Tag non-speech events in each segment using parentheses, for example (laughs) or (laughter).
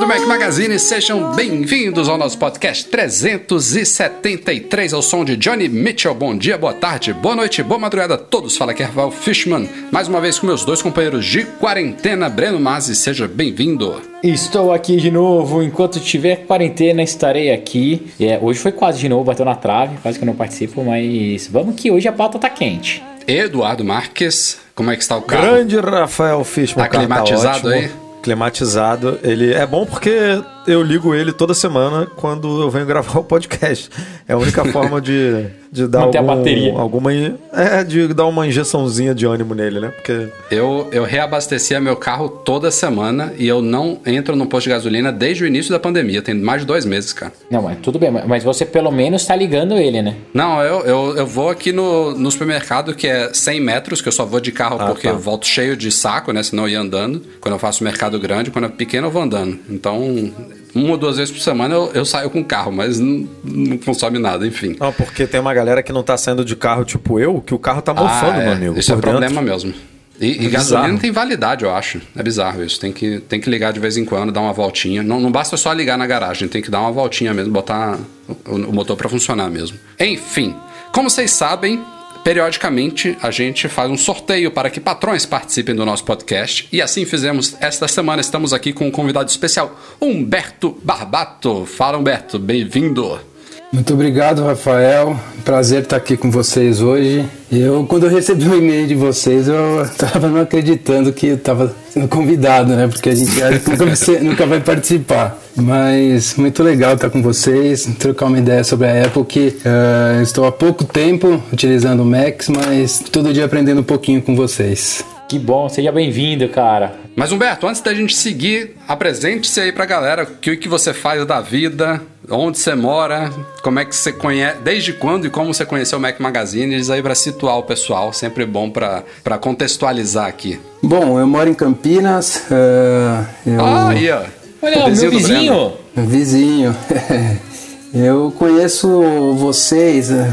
Do Mac Magazine, sejam bem-vindos ao nosso podcast 373 ao som de Johnny Mitchell. Bom dia, boa tarde, boa noite, boa madrugada a todos. Fala aqui é Rafael Fishman, mais uma vez com meus dois companheiros de quarentena, Breno Mazzi, seja bem-vindo. Estou aqui de novo, enquanto tiver quarentena estarei aqui. É, hoje foi quase de novo, bateu na trave, quase que eu não participo, mas vamos que hoje a pauta tá quente. Eduardo Marques, como é que está o carro? Grande Rafael Fishman. Tá climatizado tá aí? Climatizado. Ele é bom porque eu ligo ele toda semana quando eu venho gravar o podcast. É a única forma de, (laughs) de dar Manter a algum, bateria. alguma é de dar uma injeçãozinha de ânimo nele, né? Porque Eu, eu reabastecia meu carro toda semana e eu não entro no posto de gasolina desde o início da pandemia. Tem mais de dois meses, cara. Não, mas tudo bem, mas você pelo menos tá ligando ele, né? Não, eu, eu, eu vou aqui no, no supermercado que é 100 metros, que eu só vou de carro Ah, porque tá. eu volto cheio de saco, né? Senão eu ia andando. Quando eu faço mercado grande, quando é pequeno eu vou andando. Então, uma ou duas vezes por semana eu, eu saio com carro, mas não, não consome nada, enfim. não, porque tem uma galera que não tá saindo de carro tipo eu, que o carro tá mofando, Ah, é. meu amigo. Isso é dentro. problema mesmo. E, e É gasolina bizarro. tem validade, eu acho. É bizarro isso. Tem que, tem que ligar de vez em quando, dar uma voltinha. Não, não basta só ligar na garagem, tem que dar uma voltinha mesmo, botar o, o motor pra funcionar mesmo. Enfim, como vocês sabem, periodicamente a gente faz um sorteio para que patrões participem do nosso podcast. E assim fizemos esta semana. Estamos aqui com um convidado especial, Humberto Barbato. Fala, Humberto, bem-vindo. Muito obrigado, Rafael. Prazer estar aqui com vocês hoje. Eu, quando eu recebi o e-mail de vocês, eu estava não acreditando que eu estava sendo convidado, né? Porque a gente (laughs) nunca vai, ser- nunca vai participar. Mas muito legal estar com vocês, trocar uma ideia sobre a Apple, que eh, estou há pouco tempo utilizando o Max, mas todo dia aprendendo um pouquinho com vocês. Que bom, seja bem-vindo, cara. Mas Humberto, antes da gente seguir, apresente-se aí pra galera o que, que você faz da vida, onde você mora, como é que você conhece, desde quando e como você conheceu o Mac Magazine, diz aí pra situar o pessoal, sempre bom pra pra contextualizar aqui. Bom, eu moro em Campinas. eh, eu... Ah, aí ó. Olha, O meu vizinho vizinho. (laughs) Eu conheço vocês. eh,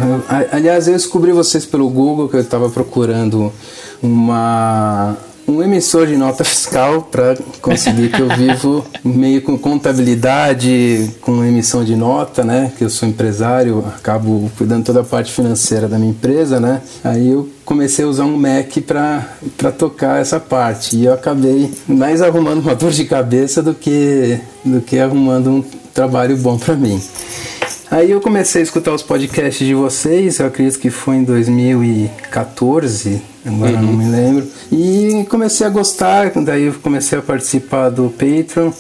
Aliás, eu descobri vocês pelo Google que eu estava procurando uma um emissor de nota fiscal para conseguir que eu vivo meio com contabilidade, com emissão de nota, né? Que eu sou empresário, acabo cuidando toda a parte financeira da minha empresa, né? Aí eu comecei a usar um Mac para tocar essa parte e eu acabei mais arrumando uma dor de cabeça do que do que arrumando um trabalho bom para mim. Aí eu comecei a escutar os podcasts de vocês, eu acredito que foi em 2014, agora não me lembro. E comecei a gostar, daí eu comecei a participar do Patreon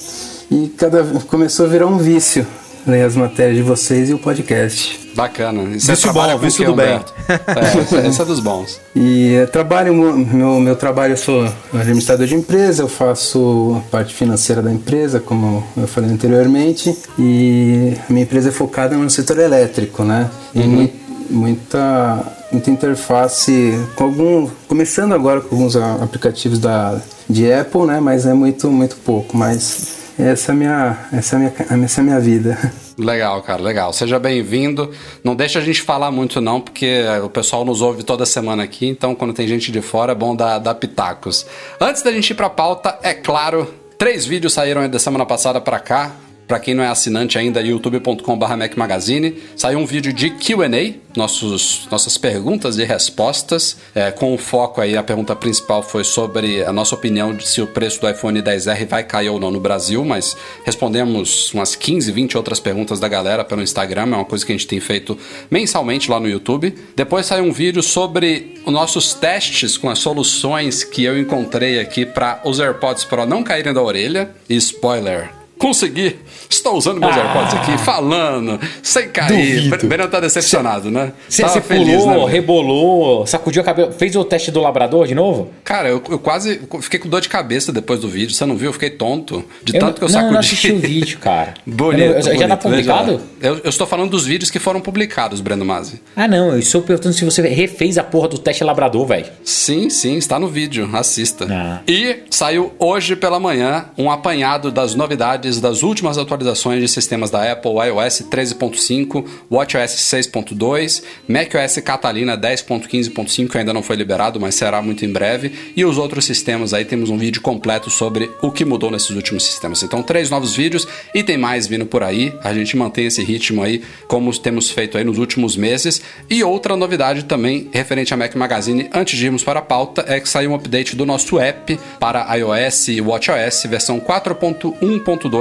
e cada começou a virar um vício ler as matérias de vocês e o podcast. Bacana. Você Vício trabalha bom, vício do bem. É, esse é dos bons. (laughs) E eu trabalho, meu, meu trabalho, eu sou administrador de empresa, eu faço a parte financeira da empresa, como eu falei anteriormente, e a minha empresa é focada no setor elétrico, né? E mui- muita, muita interface com algum, começando agora com alguns aplicativos da, de Apple, né? Mas é muito, muito pouco, mas essa é minha, essa é minha, essa é a minha vida. Legal, cara, legal. Seja bem-vindo. Não deixa a gente falar muito, não, porque o pessoal nos ouve toda semana aqui, então quando tem gente de fora é bom dar, dar pitacos. Antes da gente ir pra pauta, é claro, três vídeos saíram da semana passada pra cá. Para quem não é assinante ainda, youtube.com.br Magazine. Saiu um vídeo de Q&A, nossas perguntas e respostas, é, com o foco aí, a pergunta principal foi sobre a nossa opinião de se o preço do iPhone 10R vai cair ou não no Brasil, mas respondemos umas 15, 20 outras perguntas da galera pelo Instagram, é uma coisa que a gente tem feito mensalmente lá no YouTube. Depois saiu um vídeo sobre os nossos testes com as soluções que eu encontrei aqui para os AirPods Pro não caírem da orelha. E spoiler, consegui! Estou usando meus Ah. AirPods aqui, falando, sem cair. Duvido. O Breno tá decepcionado, né? Você pulou, né? rebolou, sacudiu a cabeça. Fez o teste do labrador de novo? Cara, eu, eu quase fiquei com dor de cabeça depois do vídeo. Você não viu? Eu fiquei tonto de Eu tanto que eu não, sacudi. eu não assisti o vídeo, cara. (laughs) Bonito, Eu já bonito, tá veja publicado? Eu, eu estou falando dos vídeos que foram publicados, Breno Mazzi. Ah, não. Eu estou perguntando se você refez a porra do teste labrador, velho. Sim, sim, está no vídeo, assista. Ah. E saiu hoje pela manhã um apanhado das novidades das últimas atualizações de sistemas da Apple iOS 13.5, WatchOS 6.2, macOS Catalina 10.15.5 que ainda não foi liberado, mas será muito em breve, e os outros sistemas aí temos um vídeo completo sobre o que mudou nesses últimos sistemas. Então, três novos vídeos e tem mais vindo por aí. A gente mantém esse ritmo aí como temos feito aí nos últimos meses. E outra novidade também referente a Mac Magazine, antes de irmos para a pauta, é que saiu um update do nosso app para iOS e WatchOS, versão 4.1.2,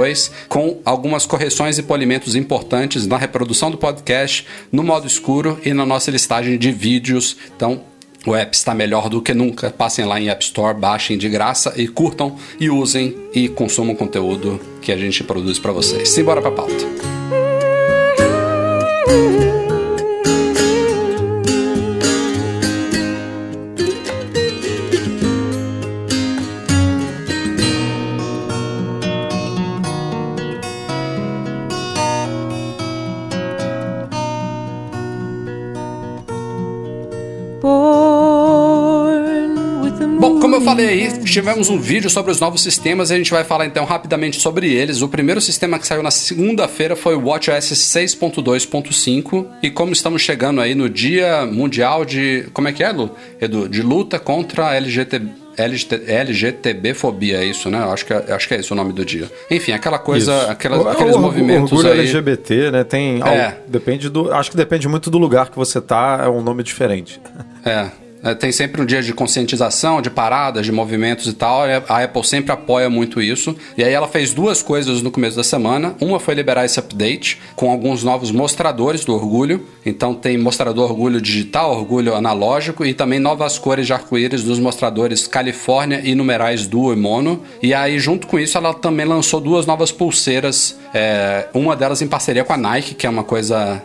com algumas correções e polimentos importantes na reprodução do podcast, no modo escuro e na nossa listagem de vídeos. Então, o app está melhor do que nunca. Passem lá em App Store, baixem de graça e curtam e usem e consumam o conteúdo que a gente produz para vocês. Simbora para a pauta. (laughs) tivemos um vídeo sobre os novos sistemas e a gente vai falar então rapidamente sobre eles. O primeiro sistema que saiu na segunda-feira foi o WatchOS 6.2.5 e como estamos chegando aí no Dia Mundial de... como é que é, Lu? Edu? De luta contra a LGBT... LGT, LGTB-fobia, é isso, né? Acho que, é, acho que é esse o nome do dia. Enfim, aquela coisa, aquelas- O- aqueles o movimentos orgulho aí... LGBT, né? Tem. É. Depende do. Acho que depende muito do lugar que você tá, é um nome diferente. É. É, Tem sempre um dia de conscientização, de paradas, de movimentos e tal. A Apple sempre apoia muito isso. E aí ela fez duas coisas no começo da semana. Uma foi liberar esse update com alguns novos mostradores do orgulho. Então tem mostrador orgulho digital, orgulho analógico e também novas cores de arco-íris dos mostradores Califórnia e numerais duo e mono. E aí, junto com isso, ela também lançou duas novas pulseiras. é, uma delas em parceria com a Nike, que é uma coisa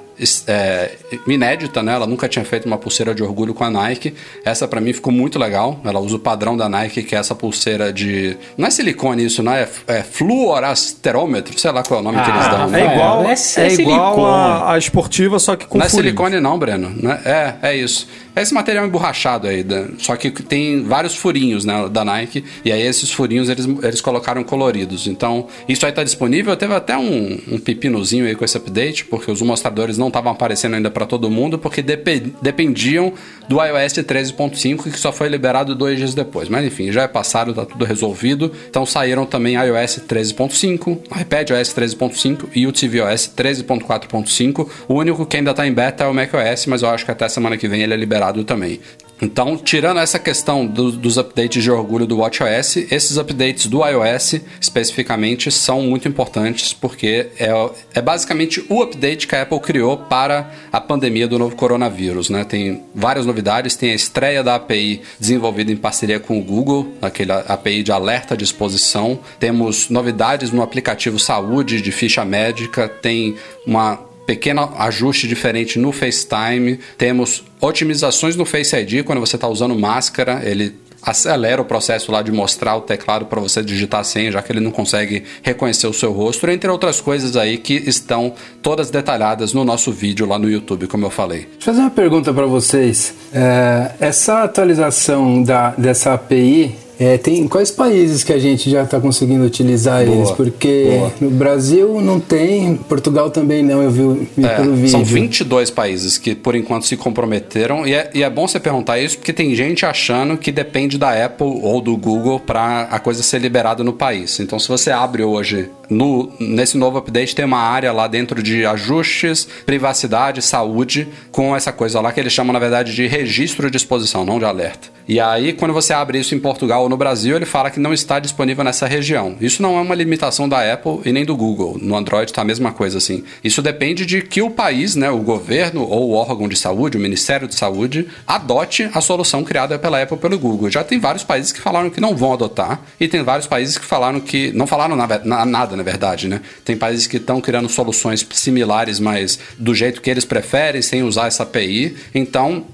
é, inédita, né? Ela nunca tinha feito uma pulseira de orgulho com a Nike. Essa pra mim ficou muito legal. Ela usa o padrão da Nike, que é essa pulseira de. Não é silicone isso, né? É, é fluorasterômetro, sei lá qual é o nome que eles Ah, dão. É igual, é- é, é igual a, a esportiva, só que com Não é silicone não, Breno. Né? É, é isso. É esse material emborrachado aí, né? só que tem vários furinhos né, da Nike, e aí esses furinhos eles, eles colocaram coloridos. Então, isso aí tá disponível. Teve até um, um pepinozinho aí com esse update, porque os mostradores não estavam aparecendo ainda para todo mundo, porque depe- dependiam do iOS 13.5, que só foi liberado dois dias depois. Mas enfim, já é passado, tá tudo resolvido. Então saíram também iOS 13.5, iPadOS 13.5 e o tvOS 13.4.5. O único que ainda tá em beta é o macOS, mas eu acho que até semana que vem ele é liberado também. Então, tirando essa questão do- dos updates de orgulho do WatchOS, esses updates do iOS especificamente são muito importantes porque é, é basicamente o update que a Apple criou para a pandemia do novo coronavírus. Né? Tem várias novidades, tem a estreia da API desenvolvida em parceria com o Google, aquela API de alerta de exposição. Temos novidades no aplicativo Saúde de ficha médica, tem uma pequeno ajuste diferente no FaceTime. Temos otimizações no Face ID quando você está usando máscara, ele acelera o processo lá de mostrar o teclado para você digitar a senha, já que ele não consegue reconhecer o seu rosto, entre outras coisas aí que estão todas detalhadas no nosso vídeo lá no YouTube, como eu falei. Deixa eu fazer uma pergunta para vocês. É, essa atualização da, dessa API, É, tem quais países que a gente já está conseguindo utilizar Boa, eles? Porque boa. no Brasil não tem, Portugal também não, eu vi, vi É, pelo vídeo. são 22 países que por enquanto se comprometeram e é, e é bom você perguntar isso porque tem gente achando que depende da Apple ou do Google para a coisa ser liberada no país. Então se você abre hoje no, nesse novo update tem uma área lá dentro de ajustes, privacidade, saúde, com essa coisa lá que eles chamam na verdade de registro de exposição, não de alerta. E aí quando você abre isso em Portugal ou no Brasil, ele fala que não está disponível nessa região. Isso não é uma limitação da Apple e nem do Google. No Android está a mesma coisa assim. Isso depende de que o país, né, o governo ou o órgão de saúde, o Ministério de Saúde, adote a solução criada pela Apple pelo Google. Já tem vários países que falaram que não vão adotar e tem vários países que falaram que não falaram na, na- nada, na verdade, né? Tem países que estão criando soluções similares, mas do jeito que eles preferem, sem usar essa API. Então,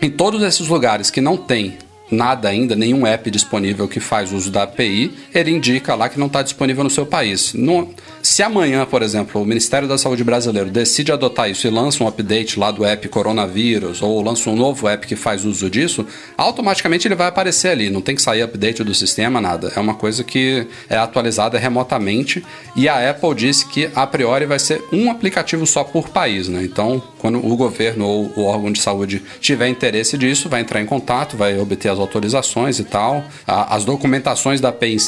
em todos esses lugares que não tem nada ainda, nenhum app disponível que faz uso da API, ele indica lá que não está disponível no seu país. Não- se amanhã, por exemplo, o Ministério da Saúde brasileiro decide adotar isso e lança um update lá do app coronavírus ou lança um novo app que faz uso disso, automaticamente ele vai aparecer ali. Não tem que sair update do sistema, nada. É uma coisa que é atualizada remotamente e a Apple disse que a priori vai ser um aplicativo só por país, né? Então, quando o governo ou o órgão de saúde tiver interesse disso, vai entrar em contato, vai obter as autorizações e tal. As documentações da API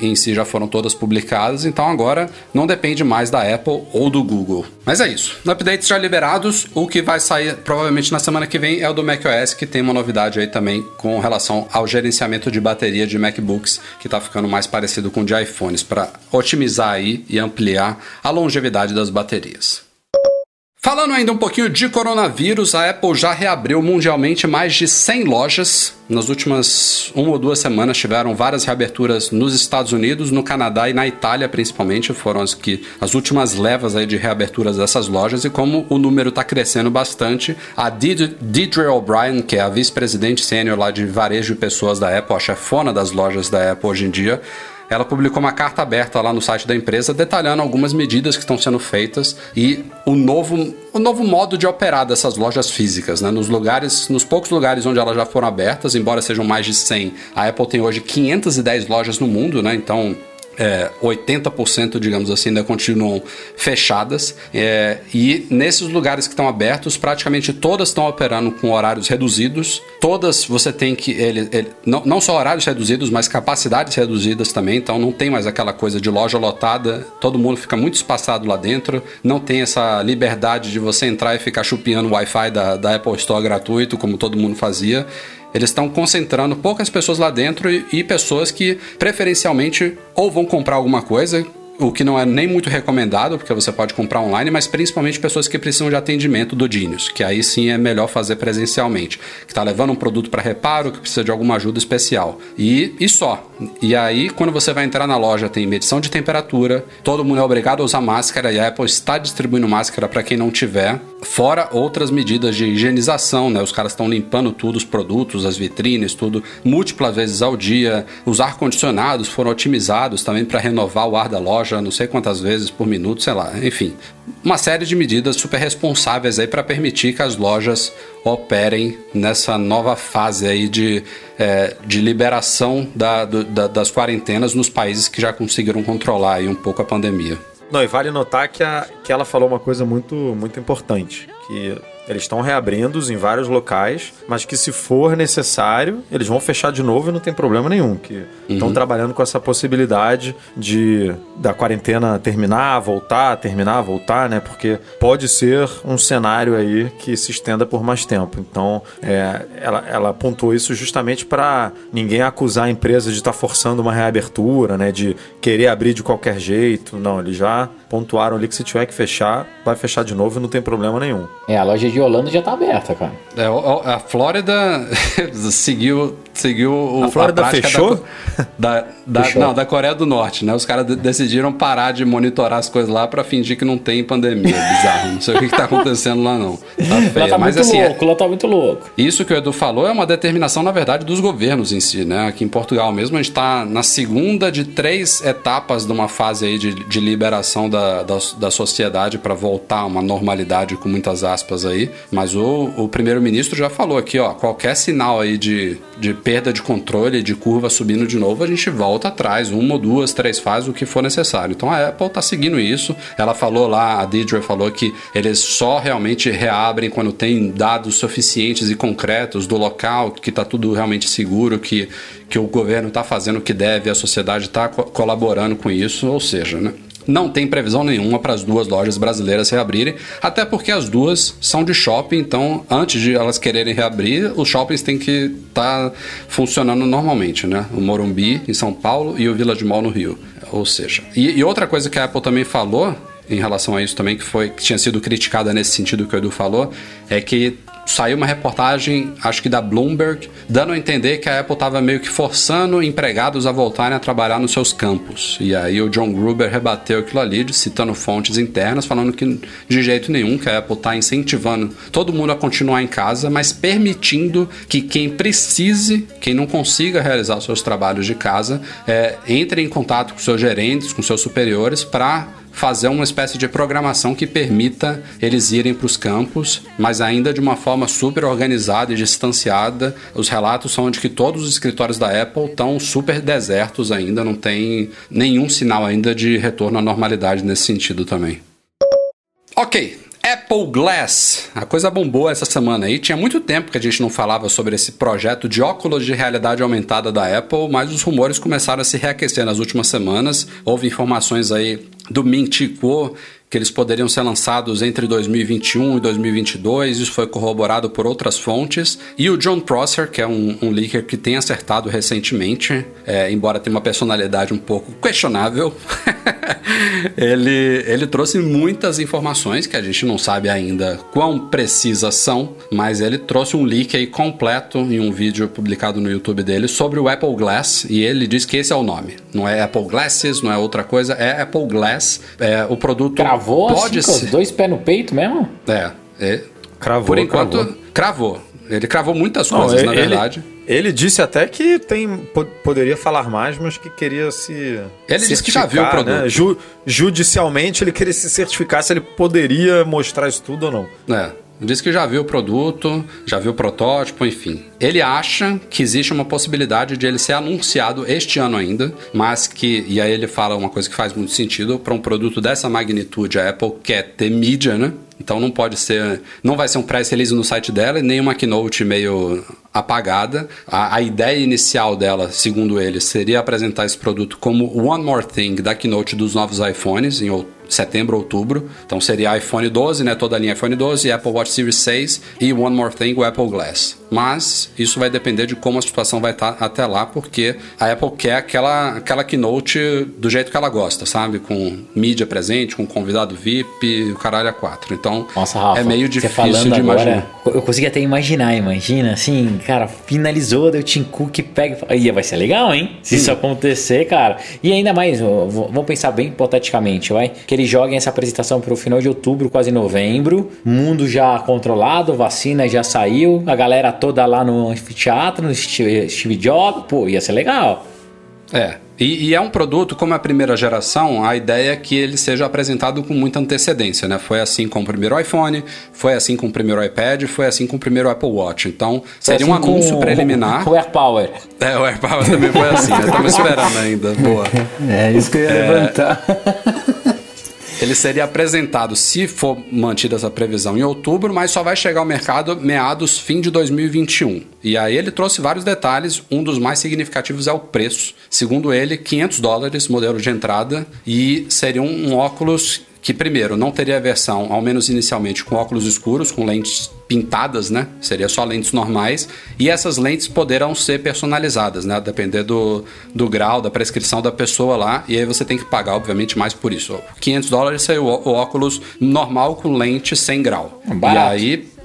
em si já foram todas publicadas, então agora não depende mais da Apple ou do Google. Mas é isso. Updates já liberados, o que vai sair provavelmente na semana que vem é o do macOS, que tem uma novidade aí também com relação ao gerenciamento de bateria de MacBooks, que está ficando mais parecido com o de iPhones, para otimizar aí e ampliar a longevidade das baterias. Falando ainda um pouquinho de coronavírus, a Apple já reabriu mundialmente mais de 100 lojas. Nas últimas uma ou duas semanas tiveram várias reaberturas nos Estados Unidos, no Canadá e na Itália principalmente, foram as que as últimas levas aí de reaberturas dessas lojas e como o número está crescendo bastante, a Deirdre O'Brien, que é a vice-presidente sênior lá de varejo de pessoas da Apple, a chefona das lojas da Apple hoje em dia, ela publicou uma carta aberta lá no site da empresa detalhando algumas medidas que estão sendo feitas e o novo, o novo modo de operar dessas lojas físicas, né? Nos lugares, nos poucos lugares onde elas já foram abertas, embora sejam mais de 100, a Apple tem hoje 510 lojas no mundo, né? Então é, 80%, digamos assim, ainda continuam fechadas. É, e nesses lugares que estão abertos, praticamente todas estão operando com horários reduzidos. Todas você tem que. Ele, ele- não, não só horários reduzidos, mas capacidades reduzidas também. Então não tem mais aquela coisa de loja lotada, todo mundo fica muito espaçado lá dentro. Não tem essa liberdade de você entrar e ficar chupiando o Wi-Fi da, da Apple Store gratuito, como todo mundo fazia. Eles estão concentrando poucas pessoas lá dentro e, e pessoas que preferencialmente ou vão comprar alguma coisa, o que não é nem muito recomendado, porque você pode comprar online, mas principalmente pessoas que precisam de atendimento do Genius, que aí sim é melhor fazer presencialmente, que está levando um produto para reparo, que precisa de alguma ajuda especial. E, e só. E aí, quando você vai entrar na loja, tem medição de temperatura, todo mundo é obrigado a usar máscara e a Apple está distribuindo máscara para quem não tiver, fora outras medidas de higienização, né? Os caras estão limpando tudo, os produtos, as vitrines, tudo, múltiplas vezes ao dia. Os ar-condicionados foram otimizados também para renovar o ar da loja, não sei quantas vezes por minuto, sei lá, enfim. Uma série de medidas super responsáveis aí para permitir que as lojas operem nessa nova fase aí de, é, de liberação da- do- da- das quarentenas nos países que já conseguiram controlar aí um pouco a pandemia. Não, e vale notar que, a, que ela falou uma coisa muito, muito importante, que eles estão reabrindo em vários locais, mas que se for necessário, eles vão fechar de novo e não tem problema nenhum, que estão trabalhando com essa possibilidade de da quarentena terminar, voltar, terminar, voltar, né? Porque pode ser um cenário aí que se estenda por mais tempo. Então, é, ela, ela apontou isso justamente para ninguém acusar a empresa de estar forçando uma reabertura, né? De querer abrir de qualquer jeito. Não, eles já pontuaram ali que se tiver que fechar, vai fechar de novo e não tem problema nenhum. É, a loja de Holanda já tá aberta, cara. É, a Flórida (laughs) seguiu, seguiu o- A Flórida prática fechou? Da, (laughs) da, Fechou. Não, da Coreia do Norte, né? Os caras de- decidiram parar de monitorar as coisas lá pra fingir que não tem pandemia. (laughs) Bizarro. Não sei o que, que tá acontecendo lá, não. Tá Lá feio. tá Mas muito assim, é- louco, lá tá muito louco. isso que o Edu falou é uma determinação, na verdade, dos governos em si, né? Aqui em Portugal mesmo, a gente está na segunda de três etapas de uma fase aí de, de liberação da, da, da sociedade para voltar a uma normalidade com muitas aspas aí. Mas o, o primeiro-ministro já falou aqui, ó, qualquer sinal aí de, de perda de controle, de curva subindo de novo, a gente volta atrás, uma ou duas, três fases, o que for necessário. Então a Apple está seguindo isso. Ela falou lá, a Deidre falou que eles só realmente reabrem quando tem dados suficientes e concretos do local, que está tudo realmente seguro, que, que o governo está fazendo o que deve, a sociedade está co colaborando com isso, ou seja, né? Não tem previsão nenhuma para as duas lojas brasileiras reabrirem, até porque as duas são de shopping, então antes de elas quererem reabrir, os shoppings têm que estar tá funcionando normalmente, né? O Morumbi em São Paulo e o Village Mall no Rio. Ou seja, e, e outra coisa que a Apple também falou em relação a isso também, que foi que tinha sido criticada nesse sentido que o Edu falou, é que saiu uma reportagem, acho que da Bloomberg, dando a entender que a Apple estava meio que forçando empregados a voltarem a trabalhar nos seus campos. E aí o John Gruber rebateu aquilo ali, citando fontes internas, falando que de jeito nenhum que a Apple está incentivando todo mundo a continuar em casa, mas permitindo que quem precise, quem não consiga realizar os seus trabalhos de casa, é, entre em contato com seus gerentes, com seus superiores, para fazer uma espécie de programação que permita eles irem para os campos, mas ainda de uma forma super organizada e distanciada. Os relatos são de que todos os escritórios da Apple estão super desertos ainda, não tem nenhum sinal ainda de retorno à normalidade nesse sentido também. Ok, Apple Glass. A coisa bombou essa semana aí. Tinha muito tempo que a gente não falava sobre esse projeto de óculos de realidade aumentada da Apple, mas os rumores começaram a se reaquecer nas últimas semanas. Houve informações aí do Ming Chi Kuo que eles poderiam ser lançados entre 2021 e 2022. Isso foi corroborado por outras fontes. E o John Prosser, que é um, um leaker que tem acertado recentemente, é, embora tenha uma personalidade um pouco questionável, (laughs) ele, ele trouxe muitas informações que a gente não sabe ainda quão precisas são, mas ele trouxe um leak aí completo em um vídeo publicado no YouTube dele sobre o Apple Glass e ele diz que esse é o nome. Não é Apple Glasses, não é outra coisa, é Apple Glass. É, o produto Cravou pode assim, ser... com os dois pés no peito mesmo? É. é cravou. Por enquanto, cravou. cravou. Ele cravou muitas coisas, não, ele, na verdade. Ele, ele, disse até que tem, poderia falar mais, mas que queria se. Ele disse que já viu o né? produto. Né? Ju, judicialmente, ele queria se certificar se ele poderia mostrar isso tudo ou não. É. Diz que já viu o produto, já viu o protótipo, enfim. Ele acha que existe uma possibilidade de ele ser anunciado este ano ainda, mas que, e aí ele fala uma coisa que faz muito sentido, para um produto dessa magnitude, a Apple quer ter mídia, né? Então não pode ser, não vai ser um press release no site dela, nem uma keynote meio apagada. A, a, ideia inicial dela, segundo ele, seria apresentar esse produto como One More Thing da keynote dos novos iPhones em outubro setembro, outubro. Então seria iPhone 12, né? Toda a linha iPhone 12, Apple Watch Series 6 e One More Thing, o Apple Glass. Mas isso vai depender de como a situação vai estar até lá, porque a Apple quer aquela, aquela keynote do jeito que ela gosta, sabe? Com mídia presente, com convidado VIP, o caralho a quatro. Então Nossa, Rafa, é meio difícil de agora, imaginar. Eu consegui até imaginar, imagina, assim, cara, finalizou, deu Tim Cook pega. Ia, vai ser legal, hein? Se Sim. isso acontecer, cara. E ainda mais, vamos pensar bem hipoteticamente, vai? Que eles joguem essa apresentação para o final de outubro, quase novembro. Mundo já controlado, vacina já saiu, a galera toda lá no anfiteatro, no Steve Jobs, pô, ia ser legal. É, e, e, é um produto, como é a primeira geração, a ideia é que ele seja apresentado com muita antecedência, né? Foi assim com o primeiro iPhone, foi assim com o primeiro iPad, foi assim com o primeiro Apple Watch. Então, seria assim um anúncio com, preliminar. Com o AirPower. É, o AirPower também foi assim, né? Estamos esperando ainda. Boa. (laughs) É, isso que eu ia é... levantar. (laughs) Ele seria apresentado, se for mantida essa previsão, em outubro, mas só vai chegar ao mercado meados fim de 2021. E aí ele trouxe vários detalhes, um dos mais significativos é o preço. Segundo ele, 500 dólares, modelo de entrada, e seria um, um óculos que primeiro não teria versão, ao menos inicialmente, com óculos escuros, com lentes pintadas, né? Seria só lentes normais. E essas lentes poderão ser personalizadas, né? Depender do, do grau, da prescrição da pessoa lá. E aí você tem que pagar, obviamente, mais por isso. 500 dólares o, o óculos normal com lente sem grau. Barato. E aí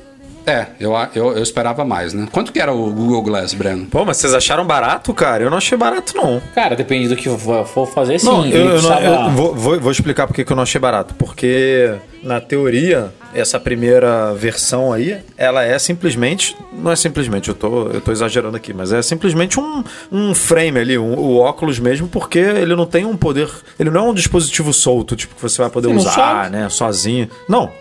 é, eu, eu, eu, esperava mais, né? Quanto que era o Google Glass, Breno? Pô, mas vocês acharam barato, cara? Eu não achei barato, não. Cara, depende do que for fazer, sim. Não, eu, eu, não, eu vou, vou, vou, explicar porque que eu não achei barato. Porque, na teoria, essa primeira versão aí, ela é simplesmente... Não é simplesmente, eu tô, eu tô exagerando aqui, mas é simplesmente um, um frame ali, um, o óculos mesmo, porque ele não tem um poder... Ele não é um dispositivo solto, tipo, que você vai poder usar, né, sozinho. Não,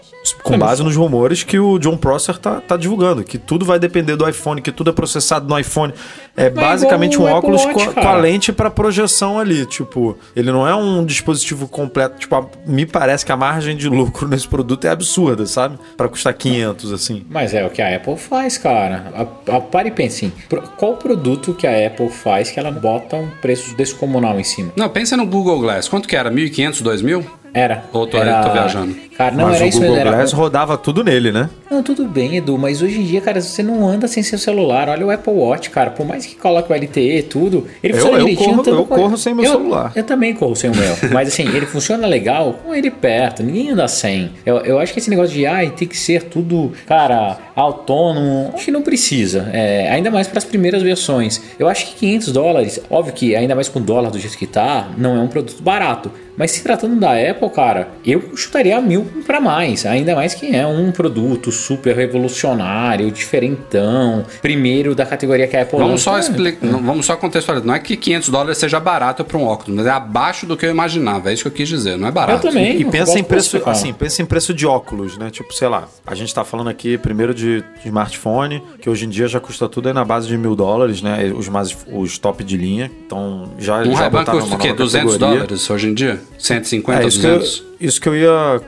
Com base nos rumores que o John Prosser tá, tá divulgando, que tudo vai depender do iPhone, que tudo é processado no iPhone. É basicamente um óculos Watch, com, a- com a lente para projeção ali. Tipo, ele não é um dispositivo completo. Tipo, a- me parece que a margem de lucro (laughs) nesse produto é absurda, sabe? Para custar 500, assim. Mas é o que a Apple faz, cara. A, a, pare e pense assim, qual produto que a Apple faz que ela bota um preço descomunal em cima? Não, pensa no Google Glass. Quanto que era? 1.500, 2.000? Era. Ou tô- era... tô viajando? Cara, não Mas era o isso Google mesmo. Era... Glass rodava tudo nele, né? Não, tudo bem, Edu, mas hoje em dia, cara, você não anda sem seu celular. Olha o Apple Watch, cara. Por mais que coloque o LTE e tudo, ele Eu- funciona eu direitinho. corro- eu corro sem meu eu- celular. Eu também corro sem o meu. (laughs) mas assim, ele funciona legal com ele perto. Ninguém anda sem. Eu, eu acho que esse negócio de, ai, tem que ser tudo, cara, autônomo, acho que não precisa. É, ainda mais para as primeiras versões. Eu acho que 500 dólares, óbvio que ainda mais com o dólar do jeito que tá, não é um produto barato. Mas se tratando da Apple, cara, eu chutaria mil para mais. Ainda mais que é um produto super revolucionário, diferentão, primeiro da categoria que a Apple Vamos só, explicar, não, vamos só contextualizar. Não é que 500 dólares seja barato para um óculos, mas é abaixo do que eu imaginava. É isso que eu quis dizer. Não é Eu barato. também. E pensa em preço, assim, pensa em preço de óculos, né? Tipo, sei lá, a gente tá falando aqui primeiro de, de smartphone, que hoje em dia já custa tudo aí na base de mil dólares, né? Os mais, os top de linha. Então já Um já botaram custa o quê? nova 200 categoria. dólares hoje em dia? 150, É, isso, que eu, 200? isso que eu ia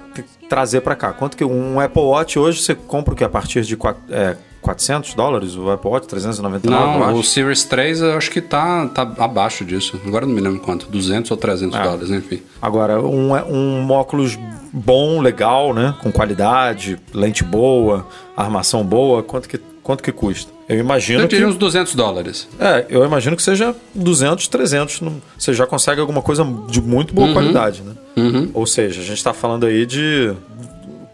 trazer pra cá. Quanto que um Apple Watch hoje você compra o que a partir de quat- é, 400 dólares? O Apple Watch 399, eu Não, o Series 3 eu acho que tá, tá abaixo disso. Agora não me lembro quanto. 200 ou 300 Ah. dólares, enfim. Agora, um, um óculos bom, legal, né? Com qualidade, lente boa, armação boa, quanto que, quanto que custa? Eu imagino Eu que... uns 200 dólares. É, eu imagino que seja 200, 300. não- Você já consegue alguma coisa de muito boa qualidade, né? Ou seja, a gente tá falando aí de...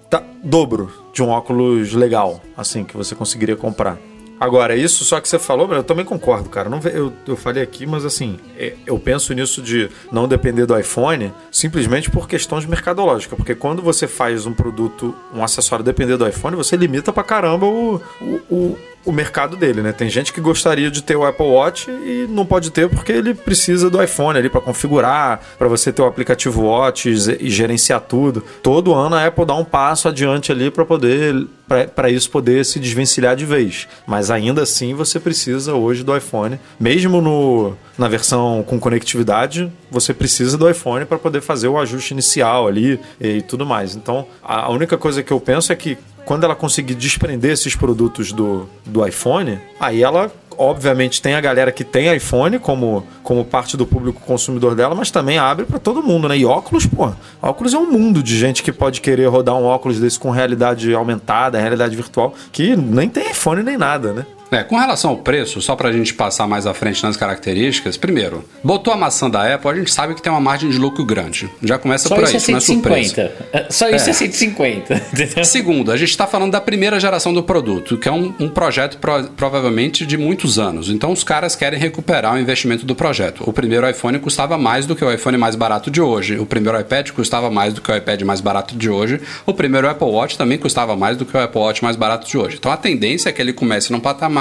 tá, dobro de um óculos legal, assim, que você conseguiria comprar. Agora, isso só que você falou, eu também concordo, cara. Não, eu, eu falei aqui, mas assim, é, eu penso nisso de não depender do iPhone simplesmente por questões mercadológicas. Porque quando você faz um produto, um acessório depender do iPhone, você limita pra caramba o, o, o, o mercado dele, né? Tem gente que gostaria de ter o Apple Watch e não pode ter porque ele precisa do iPhone ali pra configurar, pra você ter o aplicativo Watch e e gerenciar tudo. Todo ano a Apple dá um passo adiante ali pra poder para isso poder se desvencilhar de vez. Mas ainda assim você precisa hoje do iPhone, mesmo no, na versão com conectividade, você precisa do iPhone para poder fazer o ajuste inicial ali e tudo mais. Então, a única coisa que eu penso é que quando ela conseguir desprender esses produtos do, do iPhone, aí ela obviamente tem a galera que tem iPhone como, como parte do público consumidor dela, mas também abre para todo mundo, né? E óculos, pô, óculos é um mundo de gente que pode querer rodar um óculos desse com realidade aumentada, realidade virtual, que nem tem iPhone nem nada, né? É, com relação ao preço, só pra gente passar mais à frente nas características, primeiro, botou a maçã da Apple, a gente sabe que tem uma margem de lucro grande. Já começa Só por isso aí, é isso não é surpresa. 150. Só isso é, É. 150. (laughs) entendeu? Segundo, a gente está falando da primeira geração do produto, que é um, um projeto pro- provavelmente de muitos anos. Então os caras querem recuperar o investimento do projeto. O primeiro iPhone custava mais do que o iPhone mais barato de hoje. O primeiro iPad custava mais do que o iPad mais barato de hoje. O primeiro Apple Watch também custava mais do que o Apple Watch mais barato de hoje. Então a tendência é que ele comece num patamar.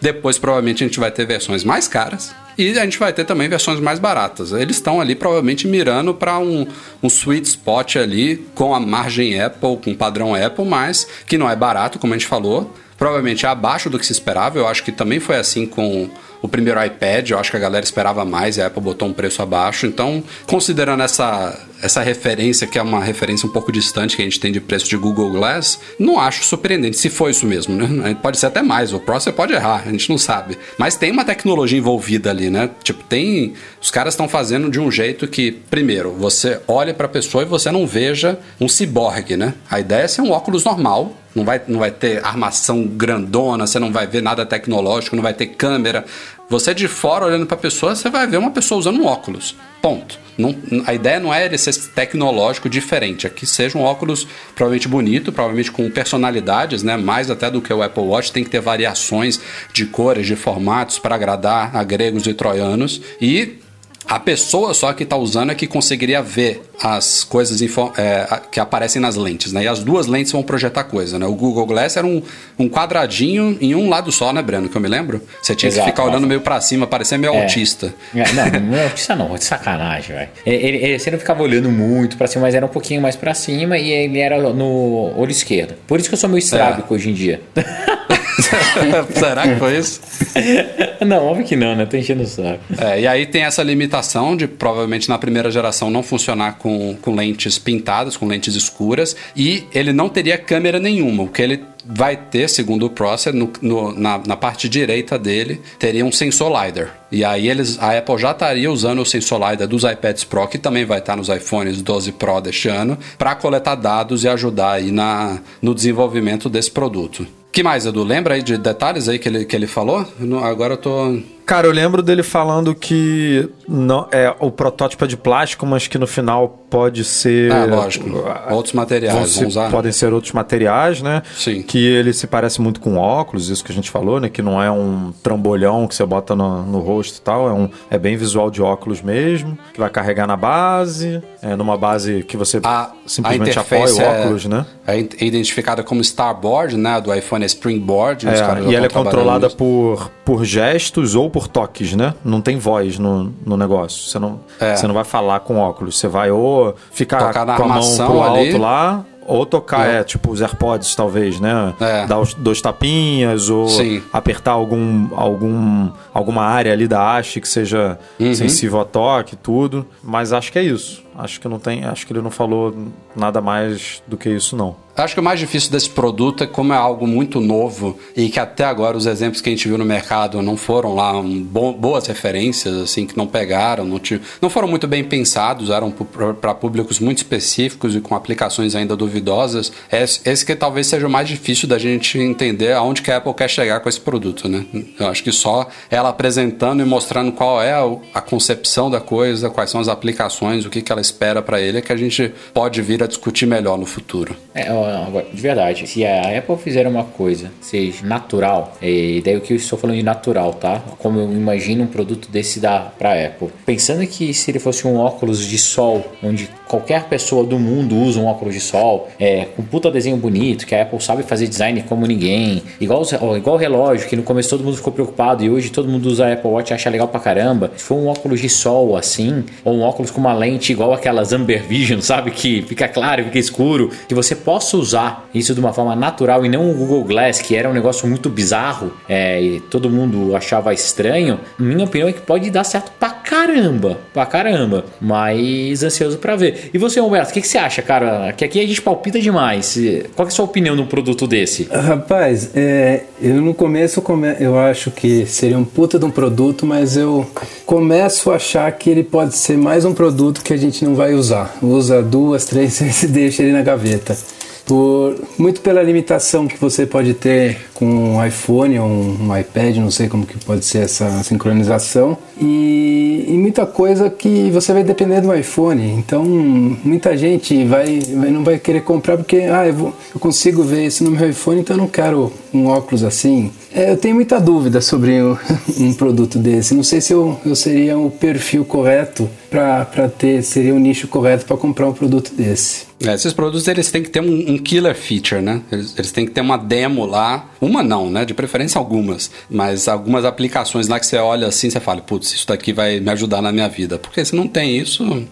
Depois, provavelmente, a gente vai ter versões mais caras e a gente vai ter também versões mais baratas. Eles estão ali, provavelmente, mirando para um, um sweet spot ali com a margem Apple, com padrão Apple, mas que não é barato, como a gente falou. Provavelmente é abaixo do que se esperava. Eu acho que também foi assim com o primeiro iPad. Eu acho que a galera esperava mais e a Apple botou um preço abaixo. Então, considerando essa, essa referência, que é uma referência um pouco distante que a gente tem de preço de Google Glass, não acho surpreendente se foi isso mesmo, né? Pode ser até mais. O Pro você pode errar, a gente não sabe. Mas tem uma tecnologia envolvida ali, né? Tipo, tem. Os caras estão fazendo de um jeito que, primeiro, você olha para a pessoa e você não veja um ciborgue, né? A ideia é ser um óculos normal. Não vai, não vai ter armação grandona, você não vai ver nada tecnológico, não vai ter câmera. Você de fora olhando para a pessoa, você vai ver uma pessoa usando um óculos. Ponto. Não, a ideia não é ele ser tecnológico diferente, é que seja um óculos provavelmente bonito, provavelmente com personalidades, né? Mais até do que o Apple Watch, tem que ter variações de cores, de formatos para agradar a gregos e troianos. E A pessoa só que está usando é que conseguiria ver as coisas é, que aparecem nas lentes, né? E as duas lentes vão projetar coisa, né? O Google Glass era um, um quadradinho em um lado só, né, Breno? Que eu me lembro. Você tinha Exato, que ficar olhando meio para cima, parecia meio é. autista. É, não, não é autista não, de sacanagem, velho. Ele, ele, você não ficava olhando muito para cima, mas era um pouquinho mais para cima e ele era no olho esquerdo. Por isso que eu sou meio estrábico é. hoje em dia. (laughs) (laughs) Será que foi isso? Não, óbvio que não, né? Tô enchendo o saco. É, e aí tem essa limitação de provavelmente na primeira geração não funcionar com, com lentes pintadas, com lentes escuras, e ele não teria câmera nenhuma. O que ele vai ter, segundo o Prosser, no, no, na, na, parte direita dele, teria um sensor LiDAR. E aí eles, a Apple já estaria usando o sensor LiDAR dos iPads Pro, que também vai estar nos iPhones 12 Pro deste ano, para coletar dados e ajudar aí na, no desenvolvimento desse produto que mais, Edu? Lembra aí de detalhes aí que ele, que ele falou? Agora eu tô Cara, eu lembro dele falando que não é o protótipo é de plástico, mas que no final pode ser. Ah, lógico. Outros materiais. Vão usar. Podem ser outros materiais, né? Sim. Que ele se parece muito com óculos, isso que a gente falou, né? Que não é um trambolhão que você bota no, no rosto e tal. É, um, é bem visual de óculos mesmo. Que vai carregar na base. É numa base que você a, simplesmente a apoia o é óculos, é, né? É identificada como Starboard, né? Do iPhone Springboard. É, e ela é controlada por, por gestos ou por por toques, né? Não tem voz no, no negócio. Você não, é. você não vai falar com óculos. Você vai ou ficar com a mão pro alto ali. lá, ou tocar, é. é, tipo os AirPods, talvez, né? É. Dar os dois tapinhas, ou Sim. apertar algum, algum, alguma área ali da haste que seja uhum. sensível a toque, tudo. Mas acho que é isso. Acho que não tem. Acho que ele não falou nada mais do que isso, não. Acho que o mais difícil desse produto é como é algo muito novo e que até agora os exemplos que a gente viu no mercado não foram lá um, bo boas referências, assim, que não pegaram, não, não foram muito bem pensados, eram para públicos muito específicos e com aplicações ainda duvidosas. Esse, esse que talvez seja o mais difícil da gente entender aonde que a Apple quer chegar com esse produto, né? Eu acho que só ela apresentando e mostrando qual é a, a concepção da coisa, quais são as aplicações, o que, que ela espera para ele, é que a gente pode vir a discutir melhor no futuro. É, de verdade, se a Apple fizer uma coisa seja natural, e daí o que eu estou falando de natural, tá? Como eu imagino um produto desse da para Apple. Pensando que se ele fosse um óculos de sol, onde qualquer pessoa do mundo usa um óculos de sol, é, com puta desenho bonito, que a Apple sabe fazer design como ninguém, igual, igual o relógio, que no começo todo mundo ficou preocupado e hoje todo mundo usa a Apple Watch e acha legal pra caramba. Se for um óculos de sol assim, ou um óculos com uma lente igual aquelas Amber Vision, sabe? Que fica claro, fica escuro, que você possa usar isso de uma forma natural e não o Google Glass, que era um negócio muito bizarro é, e todo mundo achava estranho, minha opinião é que pode dar certo pra caramba, pra caramba, mas ansioso para ver. E você, Humberto, o que, que, você acha, cara? Que aqui a gente palpita demais. Qual é a sua opinião no produto desse? Rapaz, é, eu no começo eu acho que seria um puta de um produto, mas eu começo a achar que ele pode ser mais um produto que a gente não vai usar. Usa duas, três vezes e deixa ele na gaveta por muito pela limitação que você pode ter com um iPhone ou um, um iPad, não sei como que pode ser essa sincronização e, e, muita coisa que você vai depender do iPhone. Então muita gente vai, vai não vai querer comprar porque ah eu, vou, eu consigo ver isso no meu iPhone, então eu não quero um óculos assim. É, eu tenho muita dúvida sobre o, (laughs) um produto desse. Não sei se eu, eu seria o perfil correto para ter, seria o nicho correto para comprar um produto desse. É, esses produtos eles têm que ter um, um killer feature, né? Eles, eles, têm que ter uma demo lá, uma não, né? De preferência algumas, mas algumas aplicações lá que você olha assim, você fala, putz, isso daqui vai me ajudar na minha vida. Porque se não tem isso,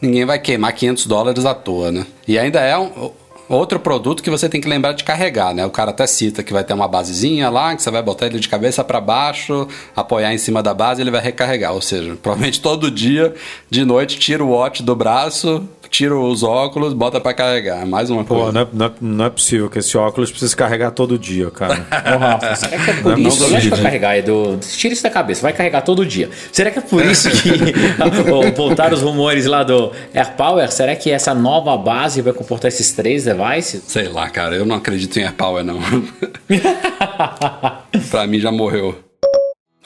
ninguém vai queimar 500 dólares à toa, né? E ainda é um, Outro produto que você tem que lembrar de carregar, né? O cara até cita que vai ter uma basezinha lá, que você vai botar ele de cabeça para baixo, apoiar em cima da base ele vai recarregar. Ou seja, (laughs) provavelmente todo dia, de noite, tira o watch do braço, tira os óculos, bota para carregar. Mais uma coisa. Pô, não é, não, é, não é, possível que esse óculos precise carregar todo dia, cara. (laughs) Ô, Rafa, será que é por não isso? Não é pra carregar, Edu. Tira isso da cabeça, vai carregar todo dia. Será que é por isso que (laughs) (laughs) voltaram os rumores lá do AirPower? Será que essa nova base vai comportar esses três devices? Sei lá, cara. Eu não acredito em AirPower, não. pra mim já morreu.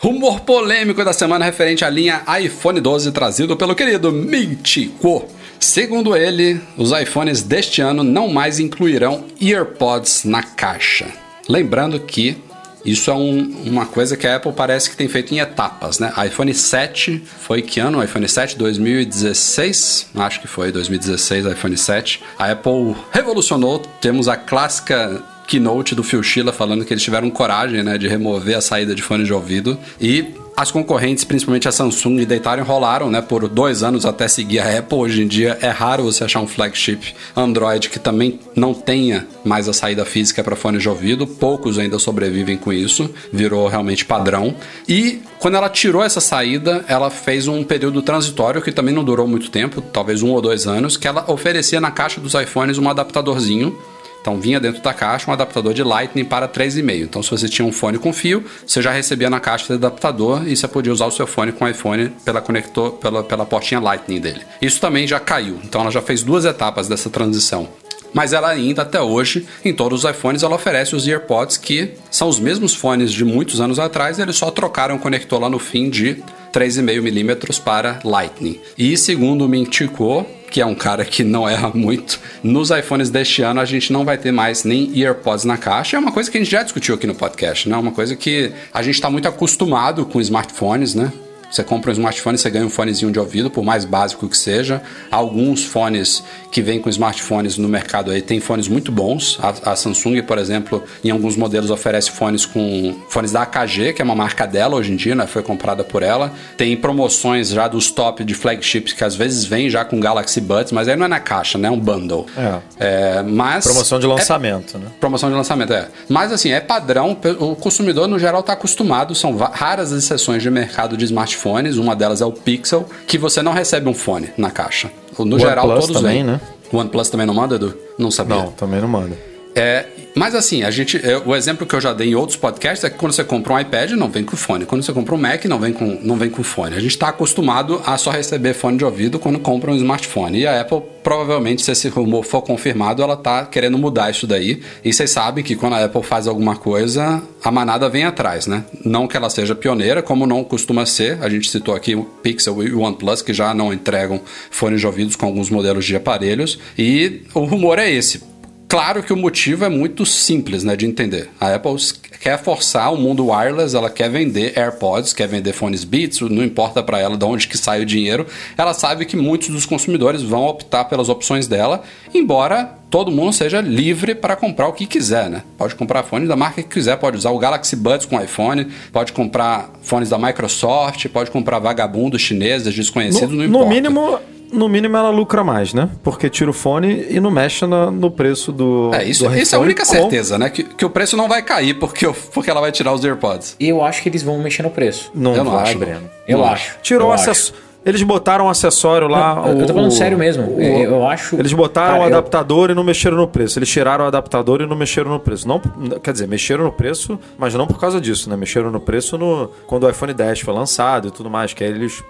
Rumor polêmico da semana referente à linha iPhone 12 trazido pelo querido Mítico. Segundo ele, os iPhones deste ano não mais incluirão EarPods na caixa. Lembrando que Isso é um- uma coisa que a Apple parece que tem feito em etapas, né? iPhone 7 foi que ano? iPhone 7 2016? Acho que foi 2016, iPhone 7. A Apple revolucionou, temos a clássica keynote do Phil Schiller falando que eles tiveram coragem, né, de remover a saída de fone de ouvido e as concorrentes, principalmente a Samsung, deitaram e rolaram, né, por dois anos até seguir a Apple. Hoje em dia é raro você achar um flagship Android que também não tenha mais a saída física para fone de ouvido. Poucos ainda sobrevivem com isso, virou realmente padrão. E quando ela tirou essa saída, ela fez um período transitório que também não durou muito tempo, talvez um ou dois anos, que ela oferecia na caixa dos iPhones um adaptadorzinho então vinha dentro da caixa um adaptador de Lightning para 3,5. Então se você tinha um fone com fio, você já recebia na caixa esse adaptador e você podia usar o seu fone com o iPhone pela conector, pela, pela portinha Lightning dele. Isso também já caiu. Então ela já fez duas etapas dessa transição. Mas ela ainda até hoje, em todos os iPhones, ela oferece os EarPods que são os mesmos fones de muitos anos atrás, eles só trocaram o conector lá no fim de 3,5mm para Lightning. E segundo o Mintico, que é um cara que não erra muito, nos iPhones deste ano a gente não vai ter mais nem EarPods na caixa. É uma coisa que a gente já discutiu aqui no podcast, né? Uma coisa que a gente está muito acostumado com smartphones, né? Você compra um smartphone, você ganha um fonezinho de ouvido, por mais básico que seja. Alguns fones que vêm com smartphones no mercado aí tem fones muito bons. A, a Samsung, por exemplo, em alguns modelos oferece fones com fones da AKG, que é uma marca dela hoje em dia, né? Foi comprada por ela. Tem promoções já dos top de flagships que às vezes vem já com Galaxy Buds, mas aí não é na caixa, né? É um bundle. É. É, mas Promoção de é- lançamento, né? Promoção de lançamento, é. Mas assim, é padrão, o consumidor no geral está acostumado, são raras as exceções de mercado de smartphones, uma delas é o Pixel, que você não recebe um fone na caixa. No geral, OnePlus todos também, vêm. né? O OnePlus também não manda, Edu? Não sabia. Não, também não manda. É, mas assim, a gente, o exemplo que eu já dei em outros podcasts é que quando você compra um iPad, não vem com fone. Quando você compra um Mac, não vem com, não vem com fone. A gente está acostumado a só receber fone de ouvido quando compra um smartphone. E a Apple, provavelmente, se esse rumor for confirmado, ela tá querendo mudar isso daí. E vocês sabem que quando a Apple faz alguma coisa, a manada vem atrás, né? Não que ela seja pioneira, como não costuma ser. A gente citou aqui o Pixel e o OnePlus, que já não entregam fones de ouvidos com alguns modelos de aparelhos. E o rumor é esse. Claro que o motivo é muito simples né, de entender. A Apple quer forçar o mundo wireless, ela quer vender AirPods, quer vender fones Beats, não importa para ela de onde que sai o dinheiro. Ela sabe que muitos dos consumidores vão optar pelas opções dela, embora todo mundo seja livre para comprar o que quiser, né? Pode comprar fone da marca que quiser, pode usar o Galaxy Buds com iPhone, pode comprar fones da Microsoft, pode comprar vagabundos chineses desconhecidos, No, não no importa. mínimo, no mínimo ela lucra mais, né? Porque tira o fone e não mexe na- no preço do. É, isso, do isso é a única com- certeza, né? Que, que o preço não vai cair porque, o- porque ela vai tirar os AirPods. E eu acho que eles vão mexer no preço. Não, Eu não vai, acho. Breno. Eu Não acho. Tirou eu o acho. acessório. Eles botaram um acessório lá. Não, eu- eu tô o- falando sério mesmo. o- Eu- eu acho- Eles botaram Cara, o eu- adaptador e não mexeram no preço. Eles tiraram o adaptador e não mexeram no preço. Não, quer dizer, mexeram no preço, mas não por causa disso, né? Mexeram no preço no, quando o iPhone 10 foi lançado e tudo mais, que aí eles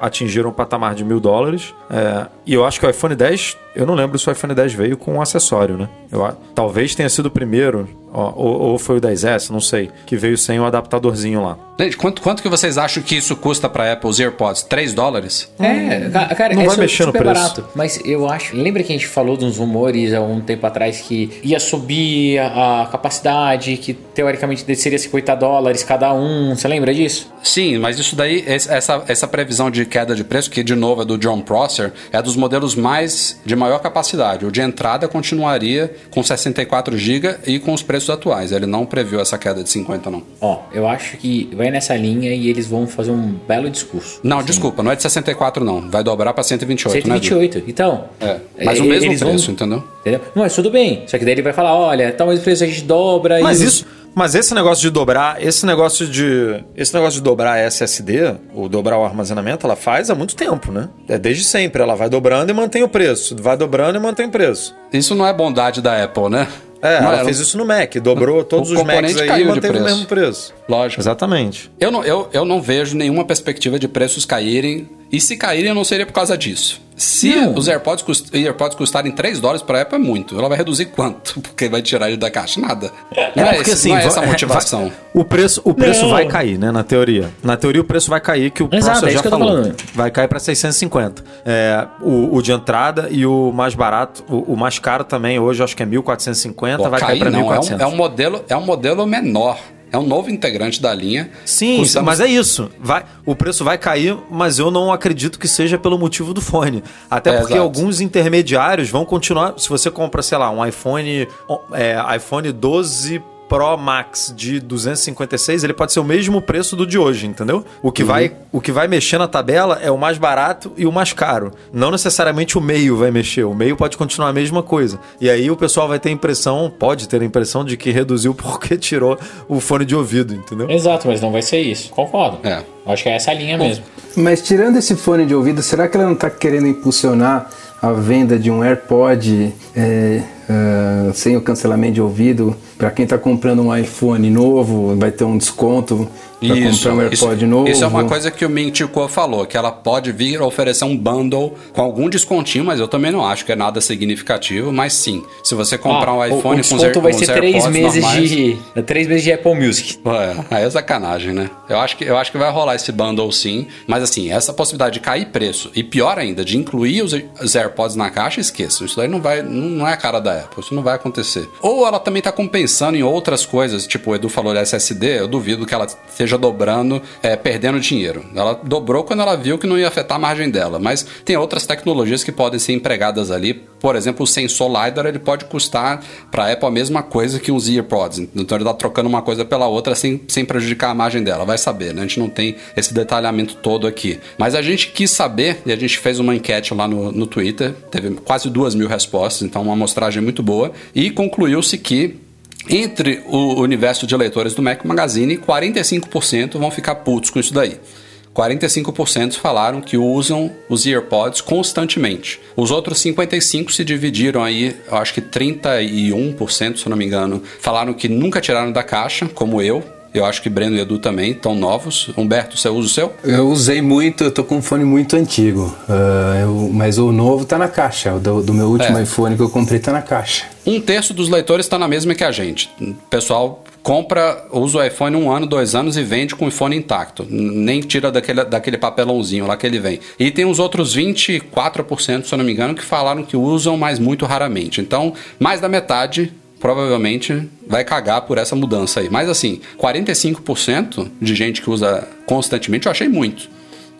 atingiram um patamar de mil dólares. É, e eu acho que o iPhone 10, eu não lembro se o iPhone 10 veio com um acessório, né? Eu, talvez tenha sido o primeiro, ó, ou, ou foi o 10S, não sei, que veio sem o adaptadorzinho lá. Gente, quanto, quanto que vocês acham que isso custa pra Apple os AirPods? 3 dólares? É, ca- cara, Não é vai su- mexer no super preço. barato. Mas eu acho. Lembra que a gente falou de uns rumores há um tempo atrás que ia subir a, a capacidade, que teoricamente seria 50 dólares cada um? Você lembra disso? Sim, mas isso daí, essa, essa previsão de queda de preço, que de novo é do John Prosser, é dos modelos mais de maior capacidade. O de entrada continuaria com 64 GB e com os preços atuais. Ele não previu essa queda de 50, não. Ó, eu acho que vai nessa linha e eles vão fazer um belo discurso. Não, desculpa, não é de 64, não. Vai dobrar pra 128, né? Edu? 128. Então. É, mas o e- mesmo eles vão- preço, entendeu? Entendeu? Não, mas tudo bem. Só que daí ele vai falar: olha, tal mais preço a gente dobra Mas e. isso, mas esse negócio de dobrar, esse negócio de, esse negócio de dobrar a SSD, ou dobrar o armazenamento, ela faz há muito tempo, né? É desde sempre, ela vai dobrando e mantém o preço, vai dobrando e mantém o preço. Isso não é bondade da Apple, né? É, Não ela fez isso no Mac, dobrou todos o os Macs aí e caiu de manteve o mesmo preço. Lógico. Exatamente. Eu não, eu, eu não vejo nenhuma perspectiva de preços caírem. E se caírem, não seria por causa disso. Se Não. os AirPods, cust, AirPods custarem 3 dólares para a Apple, é muito. Ela vai reduzir quanto? (laughs) Porque vai tirar ele da caixa? Nada. Não é, esse, não é essa motivação. vai- (laughs) o preço, o preço Não. vai cair, né? Na teoria. Na teoria, o preço vai cair, que o Exato, é já que falou. Vai cair para 650. É, o, o de entrada e o mais barato, o, o mais caro também, hoje acho que é 1450, Pô, vai cair cair para não, é um, 1400. é um modelo, é um modelo menor. É um novo integrante da linha. Sim, Custamos- mas é isso. Vai, o preço vai cair, mas eu não acredito que seja pelo motivo do fone. Até É, porque exato. alguns intermediários vão continuar. Se você compra, sei lá, um iPhone, é, iPhone 12 Pro Max de 256, ele pode ser o mesmo preço do de hoje, entendeu? O que, vai, o que vai mexer na tabela é o mais barato e o mais caro. Não necessariamente o meio vai mexer. O meio pode continuar a mesma coisa. E aí o pessoal vai ter a impressão, pode ter a impressão de que reduziu (laughs) porque tirou o fone de ouvido, entendeu? Exato, mas não vai ser isso. Concordo. É. Acho que é essa a linha mesmo. Mas tirando esse fone de ouvido, será que ela não está querendo impulsionar a venda de um AirPod é, ah, sem o cancelamento de ouvido? Para quem está comprando um iPhone novo, vai ter um desconto para comprar um AirPod isso, novo? Isso é uma coisa que o Mintico falou, que ela pode vir oferecer um bundle com algum descontinho, mas eu também não acho que é nada significativo. Mas sim, se você comprar Ah, um o- iPhone o com os, desconto vai com ser três meses normais, de é três meses de Apple Music. (laughs) Ué, aí é sacanagem, né? Eu acho, que, eu acho que vai rolar esse bundle sim, mas assim, essa possibilidade de cair preço e pior ainda, de incluir os, os AirPods na caixa, esqueçam. Isso daí não vai, não, não é a cara da Apple, isso não vai acontecer. Ou ela também tá compensando em outras coisas, tipo o Edu falou de SSD, eu duvido que ela esteja dobrando, é, perdendo dinheiro. Ela dobrou quando ela viu que não ia afetar a margem dela, mas tem outras tecnologias que podem ser empregadas ali. Por exemplo, o sensor LiDAR, ele pode custar para a Apple a mesma coisa que uns AirPods. Então ele tá trocando uma coisa pela outra sem, sem prejudicar a margem dela. Vai saber, né? A gente não tem esse detalhamento todo aqui. Mas a gente quis saber, e a gente fez uma enquete lá no, no Twitter, teve quase duas mil respostas, então uma amostragem muito boa, e concluiu-se que entre o universo de leitores do Mac Magazine, 45% vão ficar putos com isso daí. 45% falaram que usam os AirPods constantemente. Os outros 55% se dividiram aí, eu acho que 31%, se não me engano, falaram que nunca tiraram da caixa, como eu. Eu acho que Breno e Edu também estão novos. Humberto, você usa o seu? Eu usei muito, eu tô com um fone muito antigo, ah, eu- mas o novo tá na caixa. O do, do meu último É. iPhone que eu comprei tá na caixa. Um terço dos leitores está na mesma que a gente. O pessoal compra, usa o iPhone um ano, dois anos e vende com o iPhone intacto. Nem tira daquele, daquele papelãozinho lá que ele vem. E tem os outros 24%, se eu não me engano, que falaram que usam, mas muito raramente. Então, mais da metade provavelmente vai cagar por essa mudança aí. Mas assim, 45% de gente que usa constantemente, eu achei muito.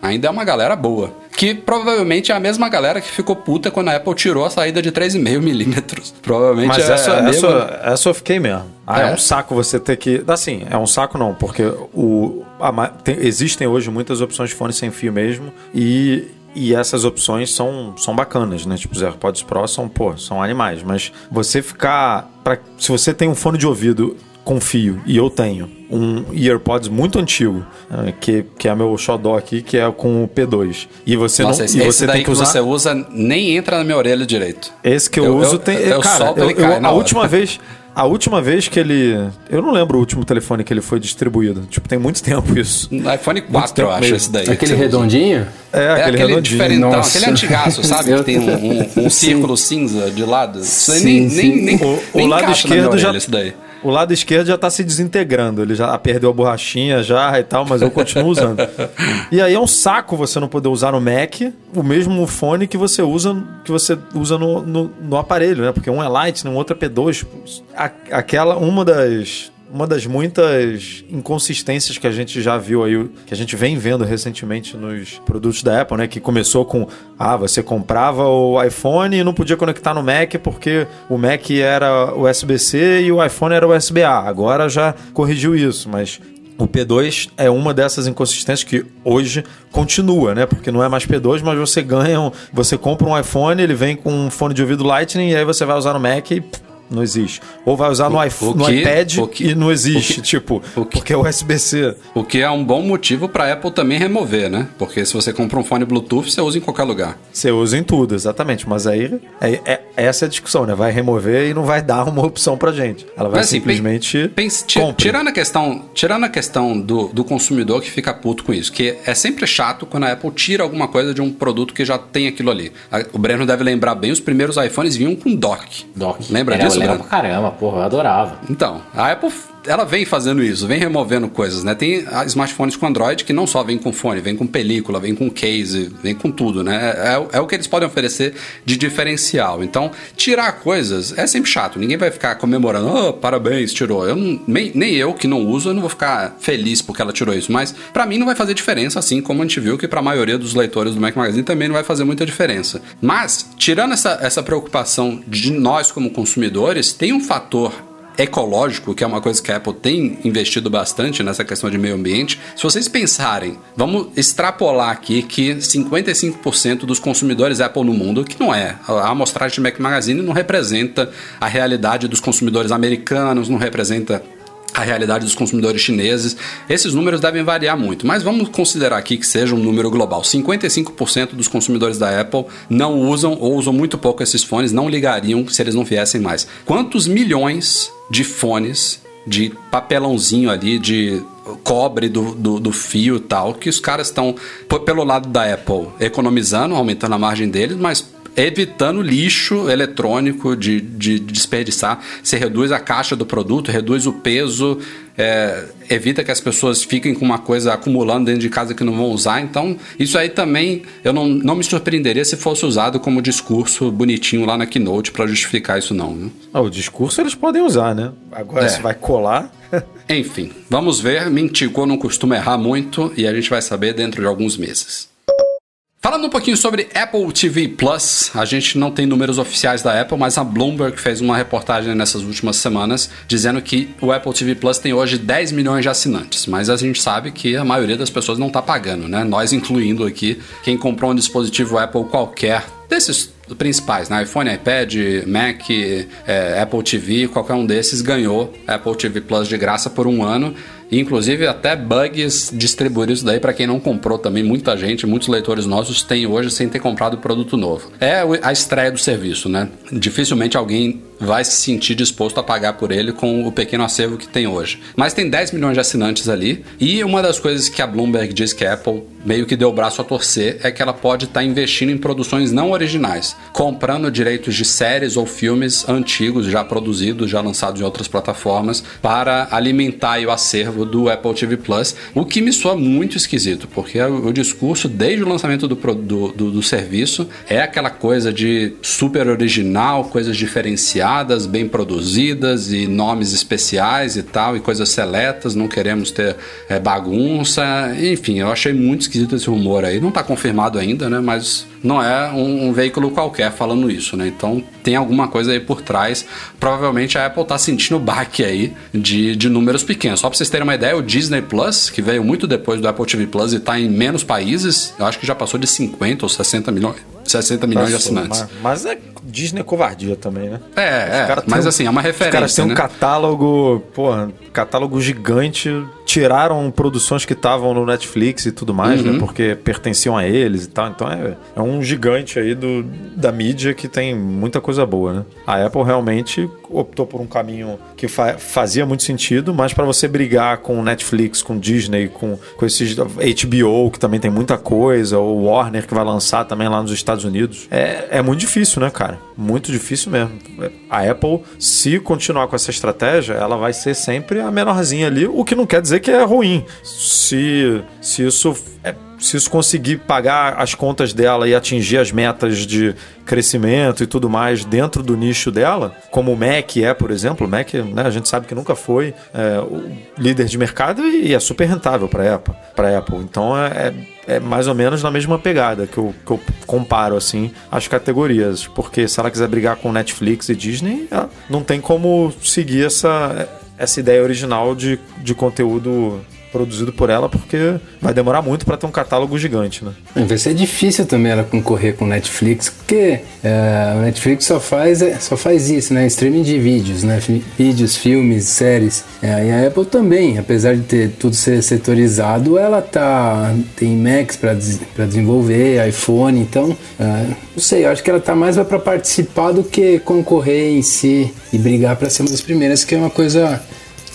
Ainda é uma galera boa. Que provavelmente é a mesma galera que ficou puta quando a Apple tirou a saída de 3,5 (laughs) milímetros. Provavelmente Mas é essa, a mesma... essa, essa eu fiquei mesmo. Ah, é? É? um saco você ter que. Assim, é um saco não, porque o, a tem- existem hoje muitas opções de fone sem fio mesmo. E, e essas opções são, são bacanas, né? Tipo, os AirPods Pro são, pô, são animais. Mas você ficar. Pra, se você tem um fone de ouvido com fio, e eu tenho, um AirPods muito antigo, eh, que, que é meu xodó aqui, que é com o P2. E você Nossa, não. esse, e esse você daí tem que usar. você usa nem entra na minha orelha direito. Esse que eu, Eu- uso eu- tem. eu cara, eu- a hora. última vez. (laughs) A última vez que ele. Eu não lembro o último telefone que ele foi distribuído. Tipo, tem muito tempo isso. No iPhone 4, eu acho, mesmo. esse daí. Aquele usa. redondinho? É, É aquele, redondinho. diferentão, Nossa. aquele antigaço, sabe? Que tem um, um- um (laughs) círculo cinza de lado. Isso aí Sim, nem, sim. nem, nem, O, o nem lado na minha esquerdo já. orelha, Isso daí. O lado esquerdo já tá se desintegrando. Ele já perdeu a borrachinha já e tal, mas eu continuo usando. (laughs) e aí é um saco você não poder usar no Mac o mesmo fone que você usa que você usa no, no, no aparelho, né? Porque um é Lightning, o outro é P2. A- aquela, uma das uma das muitas inconsistências que a gente já viu aí, que a gente vem vendo recentemente nos produtos da Apple, né? Que começou com, ah, você comprava o iPhone e não podia conectar no Mac porque o Mac era USB-C e o iPhone era USB-A. Agora já corrigiu isso, mas o P2 é uma dessas inconsistências que hoje continua, né? Porque não é mais P2, mas você ganha, um- você compra um iPhone, ele vem com um fone de ouvido Lightning e aí você vai usar no Mac e pff, não existe. Ou vai usar no, iPhone, no iPad o que- e não existe, o que- tipo, o que- porque é USB-C. O que é um bom motivo para Apple também remover, né? Porque se você compra um fone Bluetooth, você usa em qualquer lugar. Você usa em tudo, exatamente. Mas aí é, é- essa é a discussão, né? Vai remover e não vai dar uma opção pra gente. Ela vai Mas, assim, simplesmente. Pense- tirando a questão, tirando a questão do, do consumidor que fica puto com isso, que é sempre chato quando a Apple tira alguma coisa de um produto que já tem aquilo ali. A- O Breno deve lembrar bem, os primeiros iPhones vinham com dock. Doc. Lembra Era, disso, Breno? pra caramba, porra, eu adorava. Então, a Apple ela vem fazendo isso, vem removendo coisas, né? Tem ah, smartphones com Android que não só vem com fone, vem com película, vem com case, vem com tudo, né? É, é o que eles podem oferecer de diferencial. Então, tirar coisas é sempre chato. Ninguém vai ficar comemorando, oh, parabéns, tirou. Eu não, nem, nem eu que não uso, eu não vou ficar feliz porque ela tirou isso. Mas para mim não vai fazer diferença, assim como a gente viu que para a maioria dos leitores do Mac Magazine também não vai fazer muita diferença. Mas, tirando essa, essa preocupação de nós como consumidores, tem um fator ecológico, que é uma coisa que a Apple tem investido bastante nessa questão de meio ambiente. Se vocês pensarem, vamos extrapolar aqui que 55% dos consumidores Apple no mundo, que não é, a amostragem de Mac Magazine não representa a realidade dos consumidores americanos, não representa a realidade dos consumidores chineses. Esses números devem variar muito, mas vamos considerar aqui que seja um número global. 55% dos consumidores da Apple não usam ou usam muito pouco esses fones, não ligariam se eles não viessem mais. Quantos milhões de fones de papelãozinho ali, de cobre do, do, do fio e tal, que os caras estão, pelo lado da Apple, economizando, aumentando a margem deles, mas evitando lixo eletrônico de, de, de desperdiçar. Você reduz a caixa do produto, reduz o peso, é, evita que as pessoas fiquem com uma coisa acumulando dentro de casa que não vão usar. Então, isso aí também eu não, não me surpreenderia se fosse usado como discurso bonitinho lá na Keynote para justificar isso, não. Né? Ah, o discurso eles podem usar, né? Agora, é. se vai colar. Enfim, vamos ver. Mintico não costuma errar muito e a gente vai saber dentro de alguns meses. Falando um pouquinho sobre Apple TV Plus, a gente não tem números oficiais da Apple, mas a Bloomberg fez uma reportagem nessas últimas semanas dizendo que o Apple TV Plus tem hoje 10 milhões de assinantes, mas a gente sabe que a maioria das pessoas não está pagando, né? Nós incluindo aqui quem comprou um dispositivo Apple qualquer desses principais, né? iPhone, iPad, Mac, é, Apple TV, qualquer um desses ganhou Apple TV Plus de graça por um ano Inclusive até bugs distribuídos daí para quem não comprou também. Muita gente, muitos leitores nossos têm hoje sem ter comprado produto novo. É a estreia do serviço, né? Dificilmente alguém vai se sentir disposto a pagar por ele com o pequeno acervo que tem hoje. Mas tem 10 milhões de assinantes ali, e uma das coisas que a Bloomberg diz que a Apple meio que deu o braço a torcer é que ela pode estar tá investindo em produções não originais, comprando direitos de séries ou filmes antigos já produzidos, já lançados em outras plataformas, para alimentar o acervo do Apple TV Plus, o que me soa muito esquisito, porque o discurso desde o lançamento do, do, do, do serviço é aquela coisa de super original, coisas diferenciadas bem produzidas e nomes especiais e tal, e coisas seletas, não queremos ter é, bagunça. Enfim, eu achei muito esquisito esse rumor aí. Não está confirmado ainda, né? Mas não é um, um, veículo qualquer falando isso, né? Então tem alguma coisa aí por trás. Provavelmente a Apple está sentindo o baque aí de, de números pequenos. Só para vocês terem uma ideia, o Disney Plus, que veio muito depois do Apple TV Plus e está em menos países, eu acho que já passou de 50 ou 60 milhões. 60 milhões Passou, de assinantes. Mas, mas é Disney é covardia também, né? É, é mas um, assim, é uma referência. Os caras têm né? um catálogo, porra, catálogo gigante. Tiraram produções que estavam no Netflix e tudo mais, né? uhum. né? Porque pertenciam a eles e tal. Então é, é um gigante aí do, da mídia que tem muita coisa boa, né? A Apple realmente optou por um caminho que fa fazia muito sentido, mas para você brigar com Netflix, com Disney, com, com esses HBO, que também tem muita coisa, ou Warner, que vai lançar também lá nos Estados Unidos, é, é muito difícil, né, cara? Muito difícil mesmo. A Apple, se continuar com essa estratégia, ela vai ser sempre a menorzinha ali, o que não quer dizer que é ruim. Se, se isso é se isso conseguir pagar as contas dela e atingir as metas de crescimento e tudo mais dentro do nicho dela, como o Mac é, por exemplo, o Mac, né, a gente sabe que nunca foi é, o líder de mercado e é super rentável para Apple, para Apple. Então é, é, é, mais ou menos na mesma pegada que eu, que eu comparo assim as categorias, porque se ela quiser brigar com Netflix e Disney, não tem como seguir essa essa ideia original de, de conteúdo produzido por ela, porque vai demorar muito para ter um catálogo gigante, né? Vai ser difícil também ela concorrer com Netflix, porque é, o Netflix só faz, é, só faz isso, né? Streaming de vídeos, né? Vídeos, filmes, séries. É, e a Apple também, apesar de ter tudo ser setorizado, ela tá tem Macs para des, desenvolver, iPhone, então é, não sei, eu acho que ela tá mais para participar do que concorrer em si e brigar para ser uma das primeiras, que é uma coisa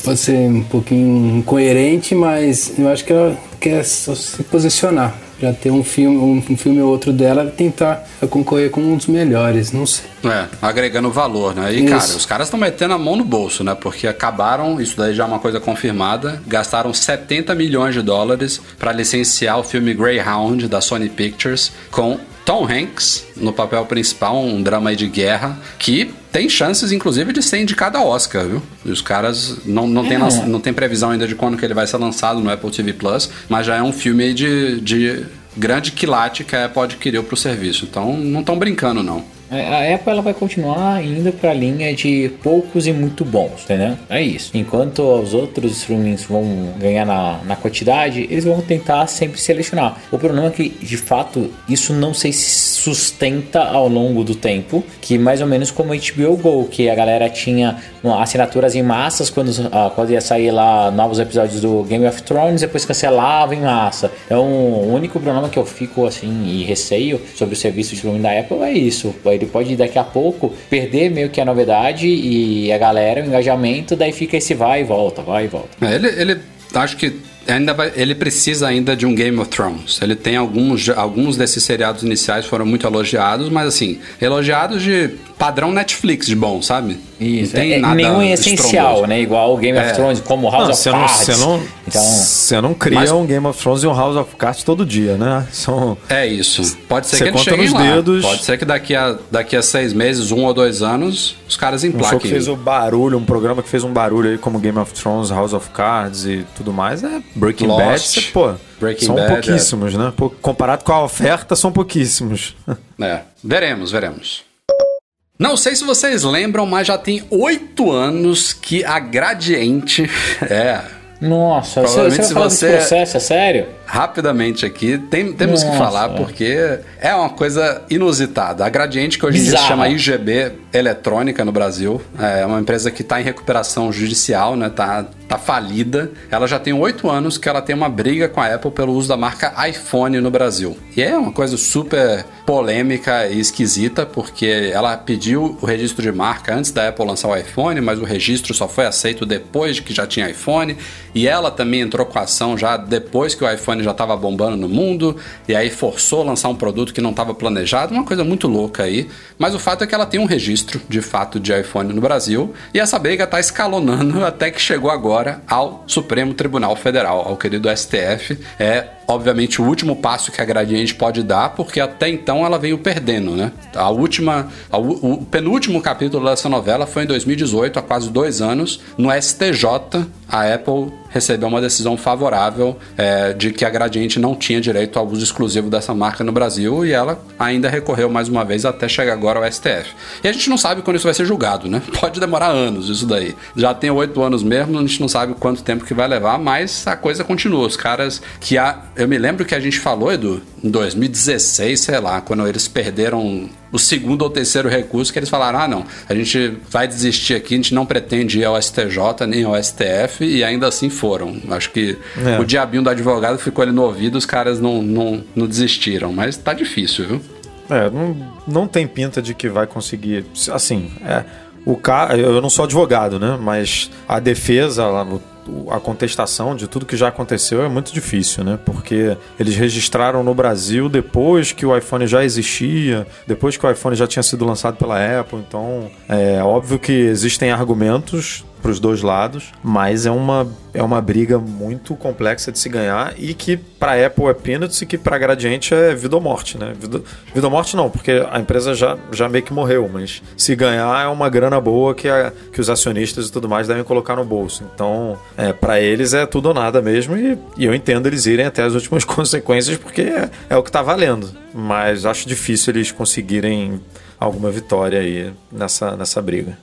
pode ser um pouquinho incoerente, mas eu acho que ela quer se posicionar já ter um filme, um, um filme ou outro dela e tentar concorrer com um dos melhores, não sei. É, agregando valor, né? E, Isso. cara, os caras estão metendo a mão no bolso, né? Porque acabaram, isso daí já é uma coisa confirmada, gastaram 70 milhões de dólares para licenciar o filme Greyhound da Sony Pictures com Tom Hanks no papel principal, um drama de guerra, que tem chances, inclusive, de ser indicado a Oscar, viu? E os caras não, não, tem, É. lança- não tem previsão ainda de quando que ele vai ser lançado no Apple TV Plus, mas já é um filme de, de grande quilate que a Apple adquiriu pro serviço. Então não estão brincando, não. A Apple ela vai continuar indo pra linha de poucos e muito bons, entendeu? É isso. Enquanto os outros streamings vão ganhar na, na quantidade, eles vão tentar sempre selecionar. O problema é que, de fato, isso não se sustenta ao longo do tempo, que mais ou menos como o HBO Go, que a galera tinha assinaturas em massas quando, ah, quando ia sair lá novos episódios do Game of Thrones, depois cancelava em massa. Então, o único problema que eu fico assim e receio sobre o serviço de streaming da Apple é isso. Ele pode daqui a pouco perder meio que a novidade e a galera, o engajamento, daí fica esse vai e volta, vai e volta. É, ele, ele acho que ainda vai, ele precisa ainda de um Game of Thrones. Ele tem alguns, alguns desses seriados iniciais foram muito elogiados, mas assim, elogiados de padrão Netflix de bom, sabe? Não tem é, nada nenhum é essencial, né? Igual o Game of É. Thrones, como House Não, of Cards. você não, Então, você não cria Mas- um Game of Thrones e um House of Cards todo dia, né? (laughs) São É isso. Pode ser que eles cheguem lá. dedos. Pode ser que daqui a, daqui a seis meses, um ou dois anos, os caras um show que emplaquem. fez o barulho, um programa que fez um barulho aí como Game of Thrones, House of Cards e tudo mais, é Breaking Lost, Bad. Pô, Breaking são Bad, pouquíssimos, né? Pô, comparado com a oferta, são pouquíssimos. (laughs) É, veremos, veremos. Não sei se vocês lembram, mas já tem oito anos que a Gradiente. (laughs) É, nossa, você, Provavelmente você se você- desse processo, é sério? rapidamente aqui, tem- temos que Nossa. falar porque é uma coisa inusitada. A Gradiente, que hoje em dia se chama IGB Eletrônica no Brasil, é uma empresa que está em recuperação judicial, né? Tá, tá falida. Ela já tem oito anos que ela tem uma briga com a Apple pelo uso da marca iPhone no Brasil. E é uma coisa super polêmica e esquisita, porque ela pediu o registro de marca antes da Apple lançar o iPhone, mas o registro só foi aceito depois de que já tinha iPhone. E ela também entrou com a ação já depois que o iPhone já estava bombando no mundo, e aí forçou lançar um produto que não estava planejado, uma coisa muito louca aí. Mas o fato é que ela tem um registro de fato de iPhone no Brasil, e essa briga está escalonando (laughs) até que chegou agora ao Supremo Tribunal Federal, ao querido STF. É obviamente o último passo que a Gradiente pode dar, porque até então ela veio perdendo, né? A última, a o penúltimo capítulo dessa novela foi em 2018, há quase dois anos, no STJ, a Apple recebeu uma decisão favorável é, de que a Gradiente não tinha direito ao uso exclusivo dessa marca no Brasil e ela ainda recorreu mais uma vez até chegar agora ao STF. E a gente não sabe quando isso vai ser julgado, né? (laughs) Pode demorar anos isso daí. Já tem oito anos mesmo, a gente não sabe quanto tempo que vai levar, mas a coisa continua. Os caras que a, eu me lembro que a gente falou, Edu, em 2016, sei lá, quando eles perderam o segundo ou terceiro recurso, que eles falaram: ah, não, a gente vai desistir aqui, a gente não pretende ir ao STJ nem ao STF, e ainda assim foram. Acho que É. o diabinho do advogado ficou ali no ouvido, os caras não, não, não desistiram, mas tá difícil, viu? É, não, não tem pinta de que vai conseguir. Assim, é, o cara, eu não sou advogado, né? Mas a defesa, lá no- a contestação de tudo que já aconteceu é muito difícil, né? Porque eles registraram no Brasil depois que o iPhone já existia, depois que o iPhone já tinha sido lançado pela Apple. Então, é óbvio que existem argumentos para os dois lados, mas é uma, é uma briga muito complexa de se ganhar e que para Apple é peanuts e que para Gradiente é vida ou morte, né? Vida, vida ou morte não, porque a empresa já, já meio que morreu, mas se ganhar é uma grana boa que, a, que os acionistas e tudo mais devem colocar no bolso. Então, é, para eles é tudo ou nada mesmo e, e eu entendo eles irem até as últimas (laughs) consequências porque é, é o que tá valendo, mas acho difícil eles conseguirem alguma vitória aí nessa, nessa briga.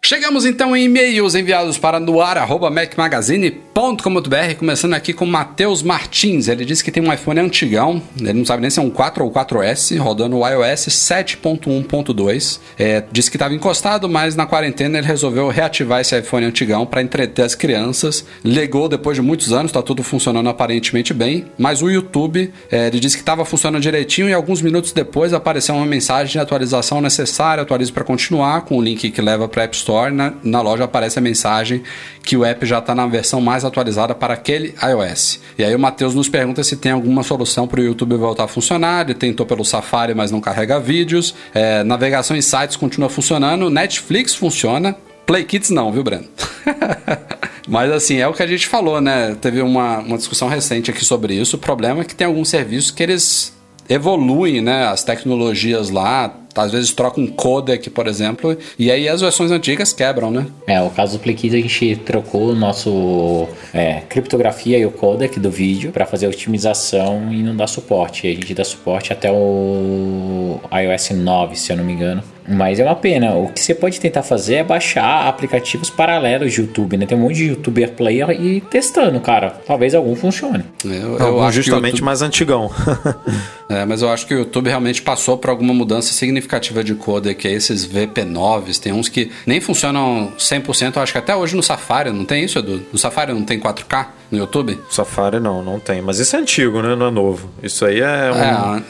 Chegamos então em e-mails enviados para noar.mecmagazine.com.br, começando aqui com Matheus Martins. Ele disse que tem um iPhone antigão, ele não sabe nem se é um 4 ou 4S, rodando o iOS 7.1.2. É, disse que estava encostado, mas na quarentena ele resolveu reativar esse iPhone antigão para entreter as crianças. Ligou depois de muitos anos, está tudo funcionando aparentemente bem, mas o YouTube, é, ele disse que estava funcionando direitinho e alguns minutos depois apareceu uma mensagem de atualização necessária, atualize para continuar, com o link que leva para App Store. Na, na loja aparece a mensagem que o app já está na versão mais atualizada para aquele iOS. E aí o Matheus nos pergunta se tem alguma solução para o YouTube voltar a funcionar. Ele tentou pelo Safari, mas não carrega vídeos. É, navegação em sites continua funcionando. Netflix funciona. Play Kids não, viu, Breno? (laughs) Mas assim, é o que a gente falou, né? Teve uma, uma discussão recente aqui sobre isso. O problema é que tem alguns serviços que eles evoluem, né? As tecnologias lá, às vezes troca um codec, por exemplo, e aí as versões antigas quebram, né? É, o caso do PlayKids a gente trocou o nosso é, criptografia e o codec do vídeo para fazer a otimização e não dar suporte. A gente dá suporte até o iOS 9, se eu não me engano. Mas é uma pena. O que você pode tentar fazer é baixar aplicativos paralelos de YouTube, né? Tem um monte de YouTuber player e testando, cara. Talvez algum funcione. Eu, Eu, acho que o justamente YouTube- mais antigão. (laughs) É, mas eu acho que o YouTube realmente passou por alguma mudança significativa de codec. aí Esses VP9s, tem uns que nem funcionam 100%. Eu acho que até hoje no Safari, não tem isso, Edu? No Safari não tem 4K no YouTube? Safari não, não tem. Mas isso é antigo, né? Não é novo. Isso aí é um. É, an-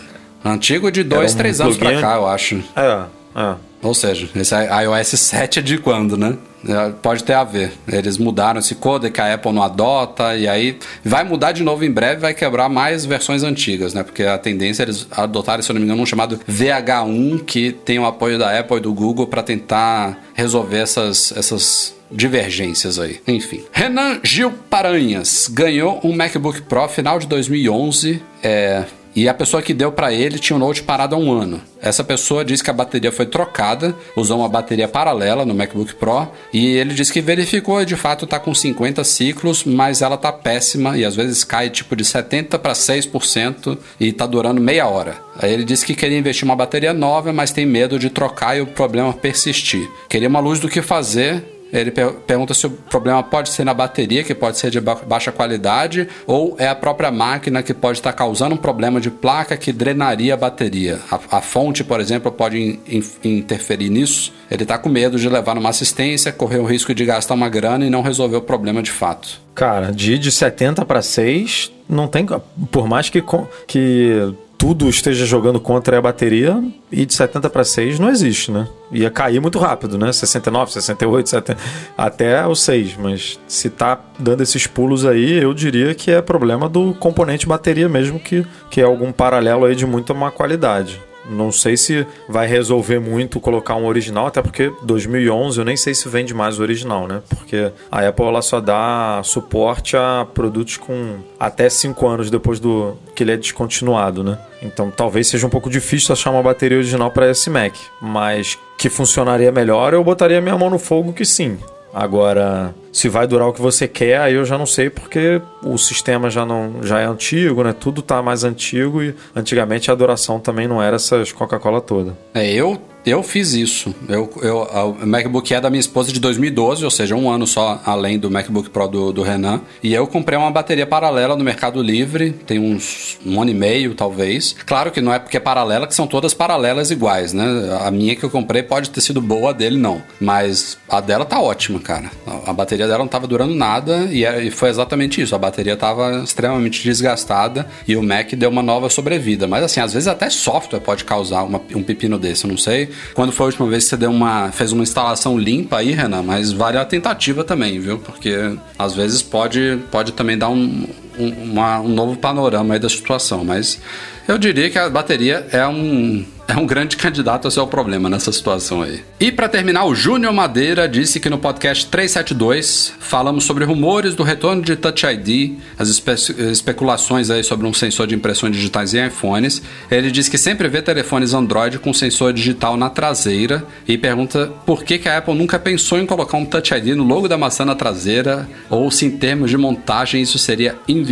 antigo de 2, um 3 anos pra cá, eu acho. É, é. Ou seja, esse iOS 7 é de quando, né? É, Pode ter a ver. Eles mudaram esse codec, a Apple não adota, e aí vai mudar de novo em breve, vai quebrar mais versões antigas, né? Porque a tendência é eles adotarem, se eu não me engano, um chamado VH1, que tem o apoio da Apple e do Google para tentar resolver essas, essas divergências aí. Enfim. Renan Gil Paranhas ganhou um MacBook Pro final de 2011. É, e a pessoa que deu para ele tinha o Note parado há um ano. Essa pessoa disse que a bateria foi trocada, usou uma bateria paralela no MacBook Pro e ele disse que verificou e de fato está com 50 ciclos, mas ela tá péssima e às vezes cai tipo de 70 para 6% e tá durando meia hora. Aí ele disse que queria investir uma bateria nova, mas tem medo de trocar e o problema persistir. Queria uma luz do que fazer ele per- pergunta se o problema pode ser na bateria, que pode ser de ba- baixa qualidade, ou é a própria máquina que pode estar causando um problema de placa que drenaria a bateria. A, a fonte, por exemplo, pode in- in- interferir nisso. Ele está com medo de levar numa assistência, correr o risco de gastar uma grana e não resolver o problema de fato. Cara, de, de 70 para 6, não tem. Por mais que, que tudo esteja jogando contra a bateria, e de 70 para 6 não existe, né? Ia cair muito rápido, né? 69, 68, 70, até o 6. Mas se tá dando esses pulos aí, eu diria que é problema do componente bateria mesmo, que, que é algum paralelo aí de muita má qualidade. Não sei se vai resolver muito colocar um original, até porque 2011 eu nem sei se vende mais o original, né? Porque a Apple ela só dá suporte a produtos com até 5 anos depois do que ele é descontinuado, né? Então talvez seja um pouco difícil achar uma bateria original para esse Mac, mas que funcionaria melhor, eu botaria minha mão no fogo que sim. Agora, se vai durar o que você quer, aí eu já não sei porque o sistema já não já é antigo, né? Tudo tá mais antigo e antigamente a duração também não era essas Coca-Cola toda. É, eu, eu fiz isso. Eu, eu, o MacBook é da minha esposa de 2012, ou seja, um ano só além do MacBook Pro do, do Renan. E eu comprei uma bateria paralela no Mercado Livre, tem uns um ano e meio, talvez. Claro que não é porque é paralela, que são todas paralelas iguais, né? A minha que eu comprei pode ter sido boa, a dele não. Mas a dela tá ótima, cara. A, bateria dela não tava durando nada e, é- foi exatamente isso. A bateria tava extremamente desgastada e o Mac deu uma nova sobrevida. Mas assim, às vezes até software pode causar uma- um pepino desse, eu não sei. Quando foi a última vez que você deu uma, fez uma instalação limpa aí, Renan? Mas vale a tentativa também, viu? Porque às vezes pode, pode também dar um, um, uma- um novo panorama aí da situação. Mas eu diria que a bateria é um, é um grande candidato a ser o problema nessa situação aí. E para terminar, o Júnior Madeira disse que no podcast 372 falamos sobre rumores do retorno de Touch ID, as espe- especulações aí sobre um sensor de impressões digitais em iPhones. Ele diz que sempre vê telefones Android com sensor digital na traseira e pergunta por que, que a Apple nunca pensou em colocar um Touch ID no logo da maçã na traseira ou se em termos de montagem isso seria inviável.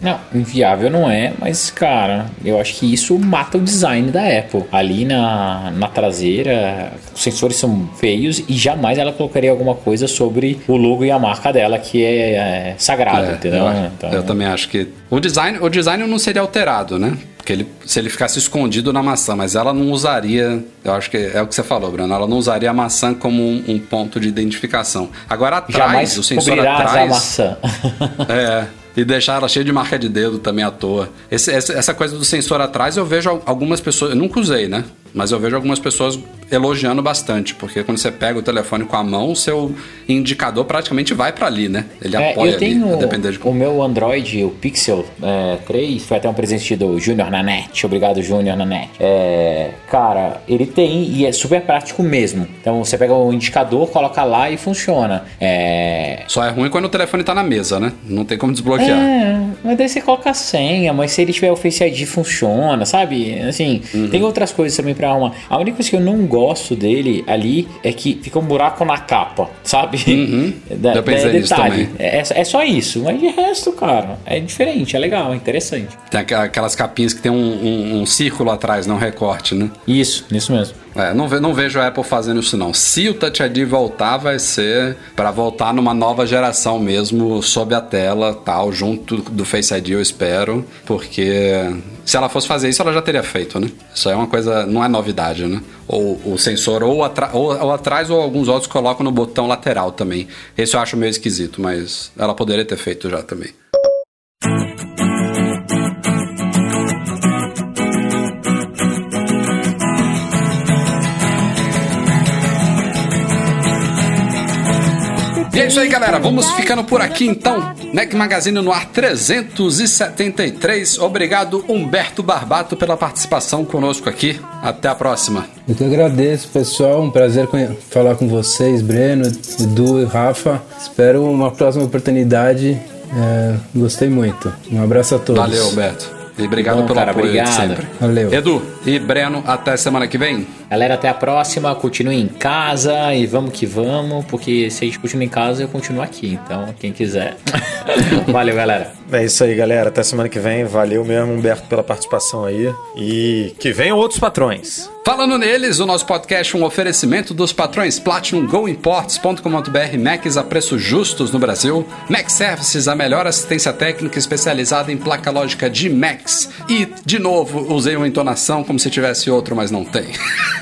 Não, inviável não é, mas cara, eu acho que isso mata o design da Apple. Ali na, na traseira, os sensores são feios e jamais ela colocaria alguma coisa sobre o logo e a marca dela, que é, é sagrado, É, entendeu? Eu, Então, eu também acho que o design, o design não seria alterado, né? Porque ele, se ele ficasse escondido na maçã, mas ela não usaria. Eu acho que é o que você falou, Bruno. Ela não usaria a maçã como um, um ponto de identificação. Agora atrás, jamais o sensor cobrirás a atrás. maçã. (laughs) É. E deixar ela cheia de marca de dedo também à toa. Esse- essa, essa coisa do sensor atrás, eu vejo al- algumas pessoas. Eu nunca usei, né? Mas eu vejo algumas pessoas elogiando bastante, porque quando você pega o telefone com a mão, o seu indicador praticamente vai para ali, né? Ele É, apoia eu tenho ali, a depender de o meu Android, o Pixel é, 3, foi até um presente do Júnior na net. Obrigado, Júnior na net. É, cara, ele tem e é super prático mesmo. Então você pega o indicador, coloca lá e funciona. É, Só é ruim quando o telefone tá na mesa, né? Não tem como desbloquear. É, mas daí você coloca a senha, mas se ele tiver o Face ID funciona, sabe? Assim, Uhum. tem outras coisas também A única coisa que eu não gosto dele ali é que fica um buraco na capa, sabe? (laughs) Da, Eu pensei da- nisso detalhe. também. É, é só isso, mas de resto, cara, é diferente, é legal, é interessante. Tem aquelas capinhas que tem um, um- um círculo atrás, não recorte, né? Isso, isso mesmo. É, não, ve- não vejo a Apple fazendo isso não. Se o Touch ID voltar, vai ser para voltar numa nova geração mesmo, sob a tela, tal, junto do Face ID, eu espero, porque se ela fosse fazer isso, ela já teria feito, né? Isso é uma coisa, não é novidade, né? Ou o sensor ou, ou- ou atrás ou alguns outros colocam no botão lateral também. Esse eu acho meio esquisito, mas ela poderia ter feito já também. Isso aí, galera. Vamos ficando por aqui então. NEC Magazine no ar 373. Obrigado, Humberto Barbato, pela participação conosco aqui. Até a próxima. Eu que agradeço, pessoal. Um prazer falar com vocês, Breno, Edu e Rafa. Espero uma próxima oportunidade. É, gostei muito. Um abraço a todos. Valeu, Humberto. E obrigado Bom, pelo cara, apoio obrigado. de sempre. Valeu. Edu e Breno, até semana que vem. Galera, até a próxima. Continue em casa e vamos que vamos, porque se a gente continua em casa, eu continuo aqui. Então, quem quiser. (laughs) Valeu, galera. É isso aí, galera. Até semana que vem. Valeu mesmo, Humberto, pela participação aí. E que venham outros patrões. Falando neles, o nosso podcast é um oferecimento dos patrões Platinum GoImports.com.br Macs a preços justos no Brasil, Mac Services, a melhor assistência técnica especializada em placa lógica de Macs. E, de novo, usei uma entonação como se tivesse outro, mas não tem. (laughs)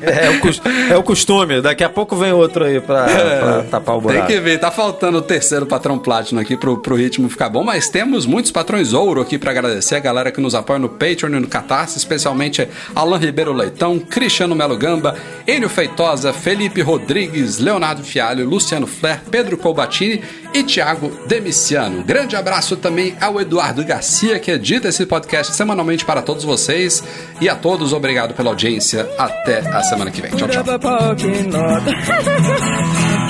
É o, cus- é o costume. Daqui a pouco vem outro aí pra, pra tapar o Tem buraco. que ver, tá faltando o terceiro patrão Platinum aqui pro, pro ritmo ficar bom, mas temos muitos patrões ouro aqui pra agradecer a galera que nos apoia no Patreon e no Catarse, especialmente Alan Ribeiro Leitão, Cristiano Melo Gamba, Enio Feitosa, Felipe Rodrigues, Leonardo Fialho, Luciano Flair, Pedro Colbatini e Thiago Demiciano. Grande abraço também ao Eduardo Garcia, que edita esse podcast semanalmente para todos vocês. E a todos, obrigado pela audiência. Até a semana que vem. Tchau, tchau. Never parking lot.